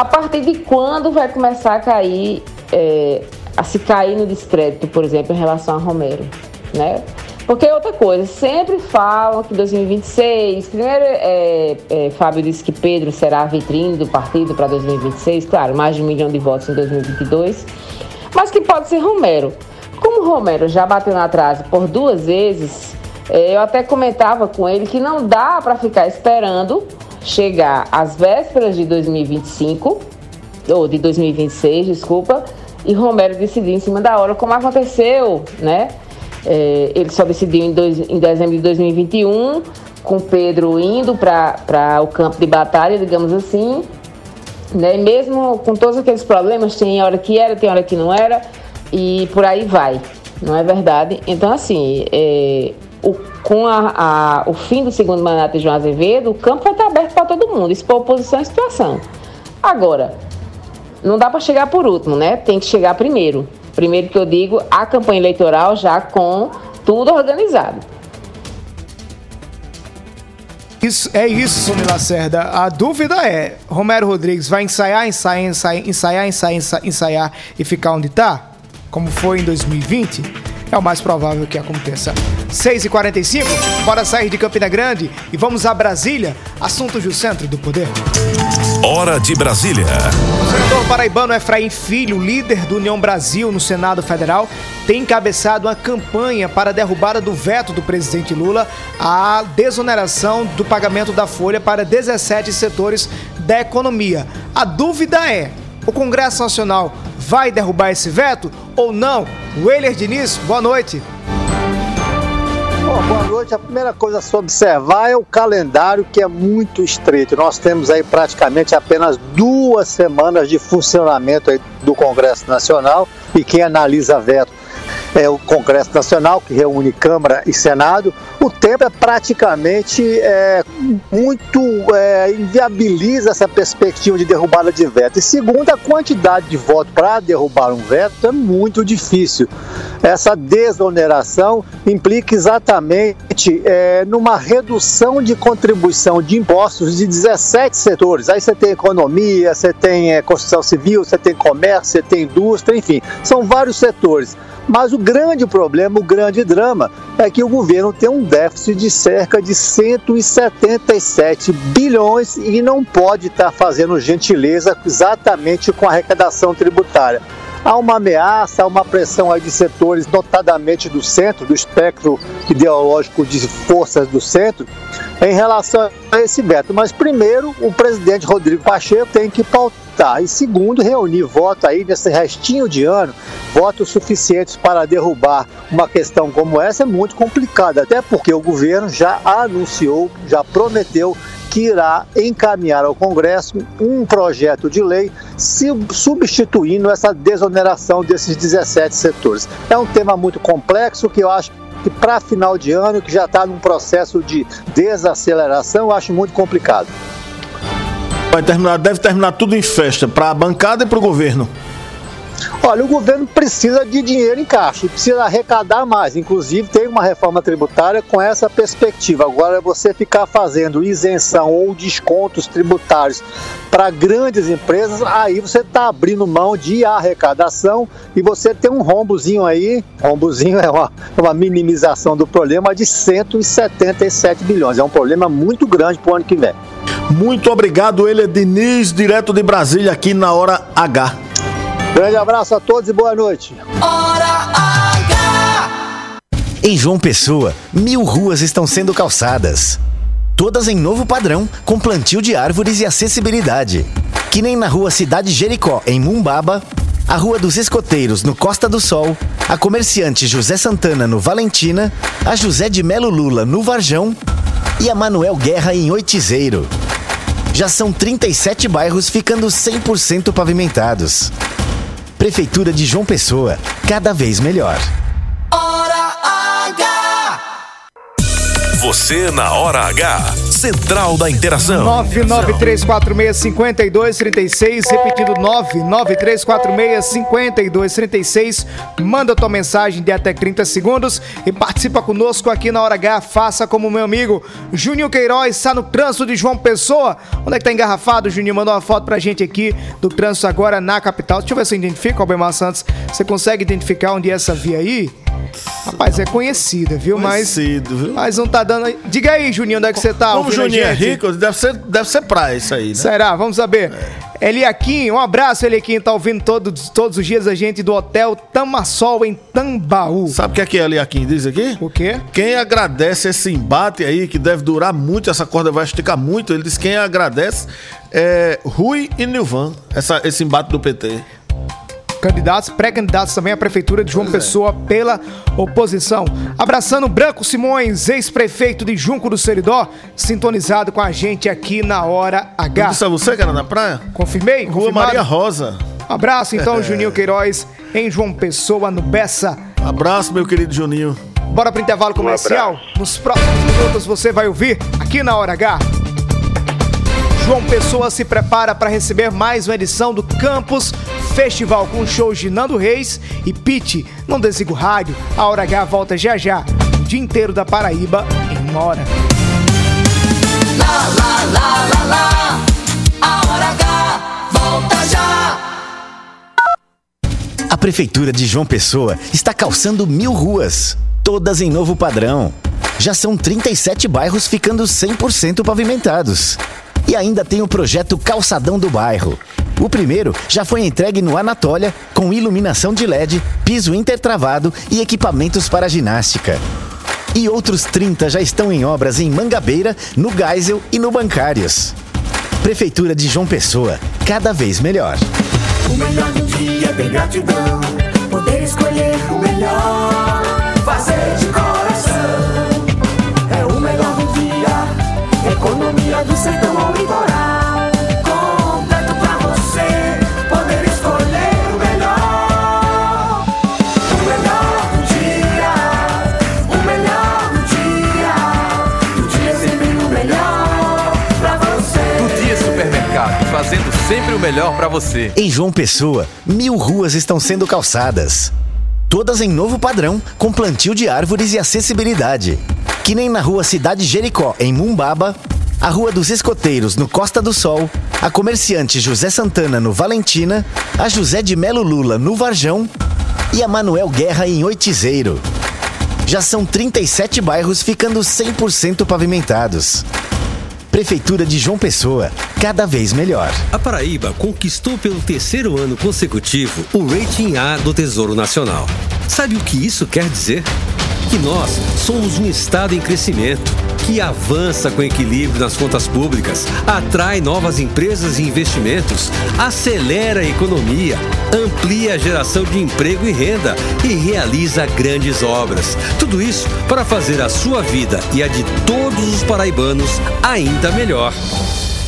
a partir de quando vai começar a cair, é, a se cair no descrédito, por exemplo, em relação a Romero, né? Porque outra coisa, sempre falam que 2026, primeiro é, é, Fábio disse que Pedro será a vitrine do partido para 2026, claro, mais de um milhão de votos em 2022, mas que pode ser Romero. Como Romero já bateu na trave por duas vezes, é, eu até comentava com ele que não dá para ficar esperando chegar às vésperas de 2025, ou de 2026, desculpa, e Romero decidir em cima da hora, como aconteceu, né? É, ele só decidiu em, dois, em dezembro de 2021, com Pedro indo para o campo de batalha, digamos assim, né? Mesmo com todos aqueles problemas, tem hora que era, tem hora que não era, e por aí vai, não é verdade? Então, assim, é, o, com a, a, o fim do segundo mandato de João Azevedo, o campo vai estar aberto para todo mundo, expor oposição e situação. Agora, não dá para chegar por último, né? Tem que chegar primeiro. Primeiro que eu digo, a campanha eleitoral já com tudo organizado. Isso, é isso, Sônia Lacerda. A dúvida é: Romero Rodrigues vai ensaiar, ensaiar, ensaiar, ensaiar, ensaiar, ensaiar e ficar onde está? Como foi em 2020? É o mais provável que aconteça. 6h45, bora sair de Campina Grande e vamos a Brasília, assuntos do centro do poder. Hora de Brasília. O senador paraibano Efraim Filho, líder do União Brasil no Senado Federal, tem encabeçado uma campanha para a derrubada do veto do presidente Lula à desoneração do pagamento da folha para 17 setores da economia. A dúvida é: o Congresso Nacional vai derrubar esse veto ou não? Weiler Diniz, boa noite. boa noite. A primeira coisa a se observar é o calendário que é muito estreito. Nós temos aí praticamente apenas duas semanas de funcionamento do Congresso Nacional e quem analisa veto é o Congresso Nacional, que reúne Câmara e Senado, o tempo é praticamente é, muito é, inviabiliza essa perspectiva de derrubada de veto. E segundo, a quantidade de votos para derrubar um veto é muito difícil. Essa desoneração implica exatamente é, numa redução de contribuição de impostos de 17 setores. Aí você tem economia, você tem é, construção civil, você tem comércio, você tem indústria, enfim, são vários setores. Mas o grande problema, o grande drama, é que o governo tem um déficit de cerca de 177 bilhões e não pode estar fazendo gentileza exatamente com a arrecadação tributária. Há uma ameaça, há uma pressão aí de setores, notadamente do centro, do espectro ideológico de forças do centro, em relação a esse veto. Mas primeiro, o presidente Rodrigo Pacheco tem que pautar. E segundo, reunir voto aí nesse restinho de ano, votos suficientes para derrubar uma questão como essa é muito complicado, até porque o governo já anunciou, já prometeu que irá encaminhar ao Congresso um projeto de lei substituindo essa desoneração desses 17 setores. É um tema muito complexo que eu acho que para final de ano, que já está num processo de desaceleração, eu acho muito complicado. Vai terminar, deve terminar tudo em festa, para a bancada e para o governo. Olha, o governo precisa de dinheiro em caixa precisa arrecadar mais. Inclusive, uma reforma tributária com essa perspectiva. Agora, você ficar fazendo isenção ou descontos tributários para grandes empresas, aí você está abrindo mão de arrecadação e você tem um rombozinho aí. Rombozinho é uma, é uma minimização do problema de 177 bilhões. É um problema muito grande para o ano que vem. Muito obrigado, ele é Diniz, direto de Brasília, aqui na Hora H. Grande abraço a todos e boa noite. Em João Pessoa, mil ruas estão sendo calçadas. Todas em novo padrão, com plantio de árvores e acessibilidade. Que nem na rua Cidade Jericó, em Mumbaba, a Rua dos Escoteiros, no Costa do Sol, a comerciante José Santana, no Valentina, a José de Melo Lula, no Varjão e a Manuel Guerra, em Oitizeiro. Já são 37 bairros ficando 100% pavimentados. Prefeitura de João Pessoa, cada vez melhor. Você na Hora H. Central da Interação. 993465236, repetindo 993465236. Manda tua mensagem de até 30 segundos e participa conosco aqui na Hora H. Faça como meu amigo Juninho Queiroz, está no trânsito de João Pessoa. Onde é que tá engarrafado, Juninho? Mandou uma foto pra gente aqui do trânsito agora na capital. Deixa eu ver se eu identifico, Albemar Santos. Você consegue identificar onde é essa via aí? Rapaz, é conhecida, viu? Conhecido, mas, viu? Mas não tá dando. Diga aí, Juninho, onde é que você tá? Como o Juninho é rico, deve ser, deve ser praia isso aí, né? Será? Vamos saber. Eliaquim, um abraço, Eliaquim, tá ouvindo todos, todos os dias a gente do Hotel Tamassol em Tambaú. Sabe o que é que Eliaquim diz aqui? O quê? Quem agradece esse embate aí, que deve durar muito, essa corda vai esticar muito, ele diz quem agradece é Rui e Nilvan, essa, esse embate do PT. Candidatos, pré-candidatos também à Prefeitura de João Pessoa pela oposição. Abraçando Branco Simões, ex-prefeito de Junco do Seridó, sintonizado com a gente aqui na Hora H. Disse a você que era na praia? Confirmei? Rua Confirmado? Maria Rosa. Abraço então, É. Juninho Queiroz, em João Pessoa, no Bessa. Abraço, meu querido Juninho. Bora pro intervalo comercial? Nos próximos minutos você vai ouvir aqui na Hora H. João Pessoa se prepara para receber mais uma edição do Campus Festival com shows de Nando Reis e Pete. Não desliga o rádio, a Hora H volta já já. O dia inteiro da Paraíba em uma hora. Lá, lá, lá, lá, lá. A hora H volta já. A Prefeitura de João Pessoa está calçando mil ruas, todas em novo padrão. Já são 37 bairros ficando 100% pavimentados. E ainda tem o projeto Calçadão do Bairro. O primeiro já foi entregue no Anatólia, com iluminação de LED, piso intertravado e equipamentos para ginástica. E outros 30 já estão em obras em Mangabeira, no Geisel e no Bancários. Prefeitura de João Pessoa, cada vez melhor. O melhor do dia é ter gratidão. Poder escolher o melhor. Fazer de melhor pra você. Em João Pessoa, mil ruas estão sendo calçadas. Todas em novo padrão, com plantio de árvores e acessibilidade. Que nem na rua Cidade Jericó, em Mumbaba, a Rua dos Escoteiros, no Costa do Sol, a comerciante José Santana, no Valentina, a José de Melo Lula, no Varjão e a Manuel Guerra, em Oitizeiro. Já são 37 bairros ficando 100% pavimentados. Prefeitura de João Pessoa, cada vez melhor. A Paraíba conquistou pelo terceiro ano consecutivo o Rating A do Tesouro Nacional. Sabe o que isso quer dizer? Que nós somos um estado em crescimento, que avança com equilíbrio nas contas públicas, atrai novas empresas e investimentos, acelera a economia, amplia a geração de emprego e renda e realiza grandes obras. Tudo isso para fazer a sua vida e a de todos os paraibanos ainda melhor.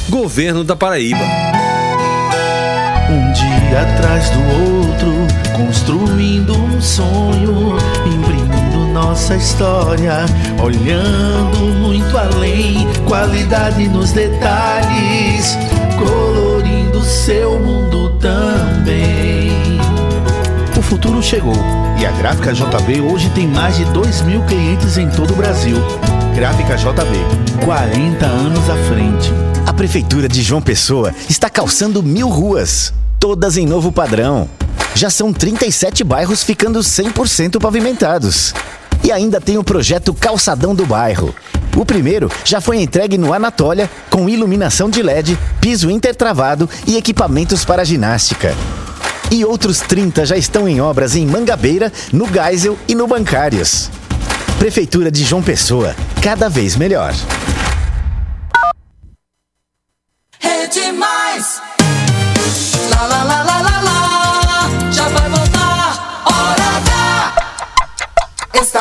Governo da Paraíba. Um dia atrás do outro, construindo um sonho, nossa história, olhando muito além, qualidade nos detalhes, colorindo seu mundo também. chegou e a Gráfica JB hoje tem mais de 2 mil clientes em todo o Brasil. Gráfica JB, 40 anos à frente. A Prefeitura de João Pessoa está calçando mil ruas, todas em novo padrão. Já são 37 bairros ficando 100% pavimentados. E ainda tem o projeto Calçadão do Bairro. O primeiro já foi entregue no Anatólia, com iluminação de LED, piso intertravado e equipamentos para ginástica. E outros 30 já estão em obras em Mangabeira, no Geisel e no Bancários. Prefeitura de João Pessoa, cada vez melhor.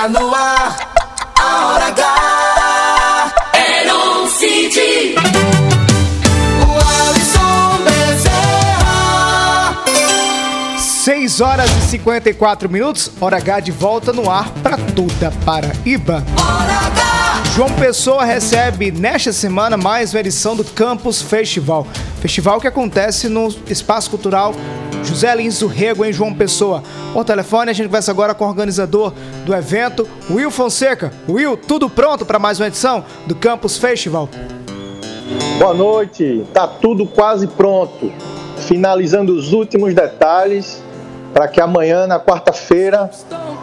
Está no ar. A Hora H. Era um Cid. O Alisson Bezerra. 6 horas e 54 minutos, hora H de volta no ar para toda Paraíba. João Pessoa recebe nesta semana mais uma edição do Campus Festival. Festival que acontece no Espaço Cultural José Lins do Rego em João Pessoa. Por telefone, a gente conversa agora com o organizador do evento, Will Fonseca. Will, tudo pronto para mais uma edição do Campus Festival? Boa noite, tá tudo quase pronto. Finalizando os últimos detalhes para que amanhã, na quarta-feira,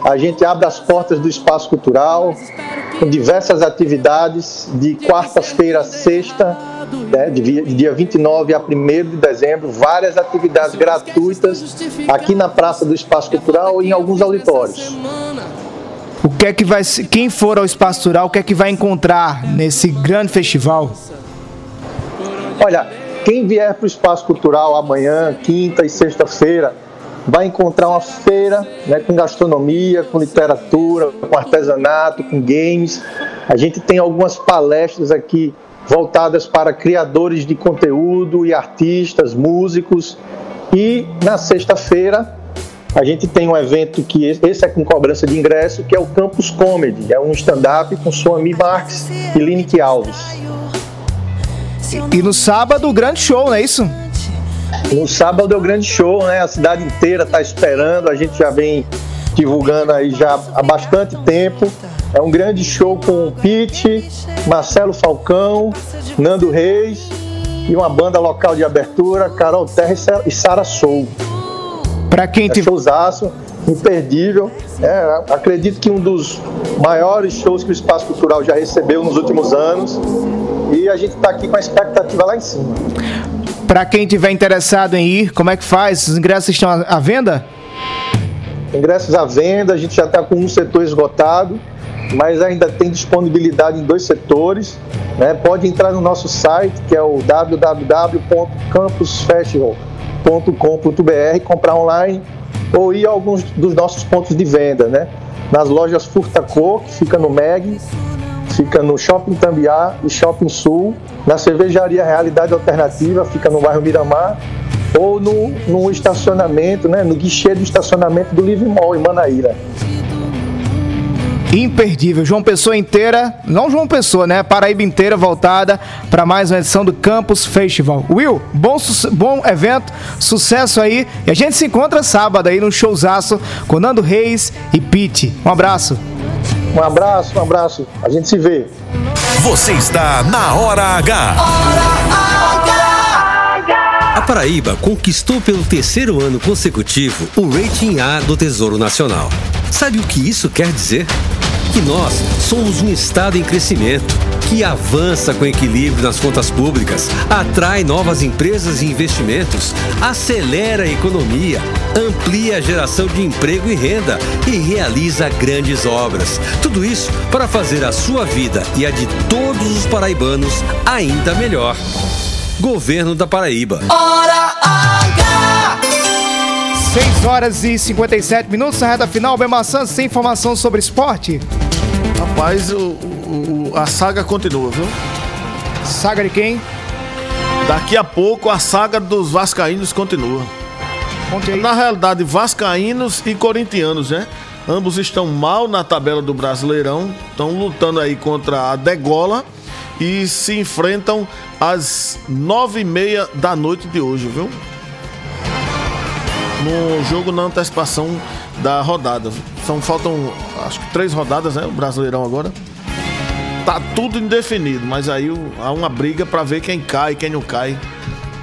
a gente abra as portas do espaço cultural com diversas atividades de quarta-feira a sexta, né, de dia 29 a 1 de dezembro, várias atividades gratuitas aqui na Praça do Espaço Cultural e em alguns auditórios. O que é que vai quem for ao Espaço Cultural, o que é que vai encontrar nesse grande festival? Olha, quem vier para o Espaço Cultural amanhã, quinta e sexta-feira, vai encontrar uma feira né, com gastronomia, com literatura, com artesanato, com games. A gente tem algumas palestras aqui voltadas para criadores de conteúdo e artistas, músicos. E na sexta-feira a gente tem um evento que esse é com cobrança de ingresso, que é o Campus Comedy. É um stand-up com Suami Marques e Lineker Alves. E no sábado, o grande show, não é isso? No sábado é o grande show, né? A cidade inteira está esperando, a gente já vem divulgando aí já há bastante tempo. É um grande show com o Pete, Marcelo Falcão, Nando Reis e uma banda local de abertura, Carol Terra e Sa- Sara Soul. Para quem é showzaço, imperdível. É, acredito que um dos maiores shows que o Espaço Cultural já recebeu nos últimos anos. E a gente está aqui com a expectativa lá em cima. Para quem tiver interessado em ir, como é que faz? Os ingressos estão à venda? Ingressos à venda, a gente já está com um setor esgotado, mas ainda tem disponibilidade em dois setores. né? Pode entrar no nosso site, que é o www.campusfestival.com.br, comprar online ou ir a alguns dos nossos pontos de venda, né? Nas lojas Furtacor, que fica no MEG, fica no Shopping Tambiá e Shopping Sul, na cervejaria Realidade Alternativa, fica no bairro Miramar, ou no, no estacionamento, né, no guichê do estacionamento do Livre Mall, em Manaíra. Imperdível. João Pessoa inteira, não João Pessoa, né? Paraíba inteira voltada para mais uma edição do Campus Festival. Will, bom, bom evento, sucesso aí. E a gente se encontra sábado aí no showzaço com Nando Reis e Pete. Um abraço. Um abraço, um abraço. A gente se vê. Você está na Hora H. A Paraíba conquistou pelo terceiro ano consecutivo o Rating A do Tesouro Nacional. Sabe o que isso quer dizer? Que nós somos um estado em crescimento, que avança com equilíbrio nas contas públicas, atrai novas empresas e investimentos, acelera a economia, amplia a geração de emprego e renda e realiza grandes obras. Tudo isso para fazer a sua vida e a de todos os paraibanos ainda melhor. Governo da Paraíba. Hora H. 6 horas e 57 minutos, na reta final, Bemar Santos, sem informação sobre esporte. Rapaz, o, o- a saga continua, viu? Saga de quem? Daqui a pouco a saga dos vascaínos continua. Na realidade, vascaínos e corintianos, né? Ambos estão mal na tabela do Brasileirão, estão lutando aí contra a Degola e se enfrentam às nove e meia da noite de hoje, viu? No jogo na antecipação da rodada. São, faltam, acho que três rodadas, né? O Brasileirão agora. Tá tudo indefinido, mas aí há uma briga pra ver quem cai, quem não cai.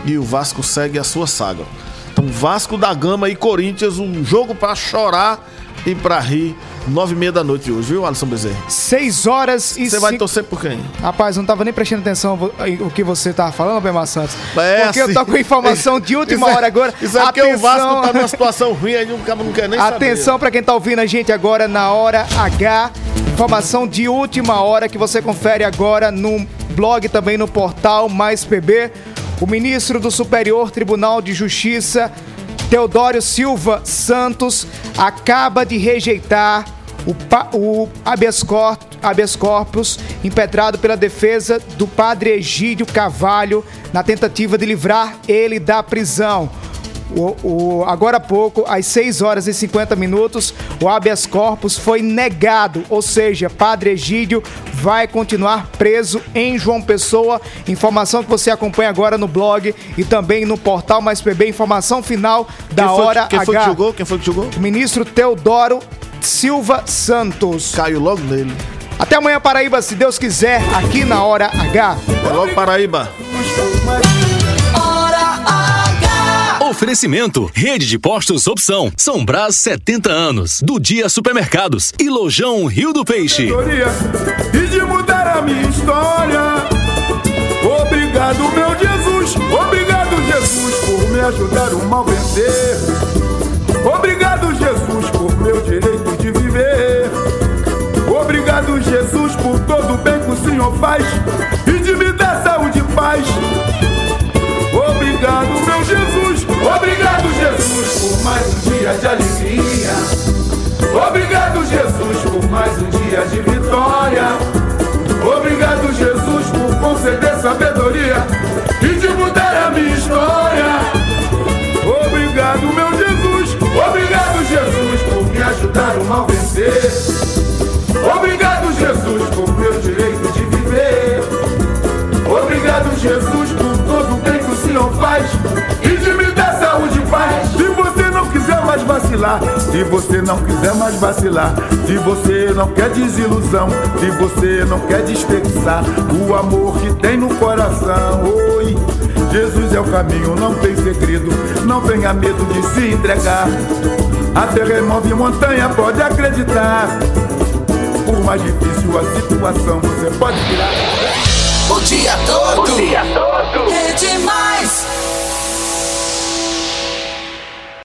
E o Vasco segue a sua saga. Então, Vasco da Gama e Corinthians, um jogo pra chorar e pra rir. Nove e meia da noite hoje, viu, Alisson Bezerra? 6 horas e Você vai cinco- torcer por quem? Rapaz, eu não tava nem prestando atenção o que você tava falando, Bemar Santos. É porque eu assim. tô com informação de última é- hora agora. Isso é porque o Vasco tá numa situação ruim, aí o não quer nem Atenção pra quem tá ouvindo a gente agora na hora H. Informação de última hora que você confere agora no blog também no portal Mais PB. O ministro do Superior Tribunal de Justiça, Teodório Silva Santos, acaba de rejeitar o, o habeas, cor- habeas corpus impetrado pela defesa do padre Egídio Cavalho na tentativa de livrar ele da prisão. O, o- agora há pouco, às 6 horas e 50 minutos, o habeas corpus foi negado, ou seja, Padre Egídio vai continuar preso em João Pessoa. Informação que você acompanha agora no blog e também no portal Mais PB. Informação final da Quem foi- hora quem foi que H. jogou? Quem foi que jogou? O ministro Teodoro Silva Santos. Caiu logo nele. Até amanhã, Paraíba, se Deus quiser, aqui na hora H. Até logo, Paraíba. Oferecimento: Rede de Postos Opção. São Brás 70 anos. Do Dia Supermercados. E Lojão Rio do Peixe. e de mudar a minha história. Obrigado, meu Jesus. Obrigado, Jesus, por me ajudar o mal vencer. Obrigado, Jesus, por meu direito de viver. Obrigado, Jesus, por todo o bem que o Senhor faz e de me dar saúde e paz. Obrigado, por mais um dia de alegria. Obrigado, Jesus, por mais um dia de vitória. Obrigado, Jesus, por conceder sabedoria e de mudar a minha história. Obrigado, meu Jesus. Obrigado, Jesus, por me ajudar o mal vencer. Obrigado, Jesus, por meu direito de viver. Obrigado, Jesus, vacilar, se você não quiser mais vacilar, se você não quer desilusão, se você não quer desperdiçar o amor que tem no coração, oi. Jesus é o caminho, não tem segredo, não tenha medo de se entregar. Até remove montanha, pode acreditar. Por mais difícil a situação, você pode virar. O dia todo. O dia todo.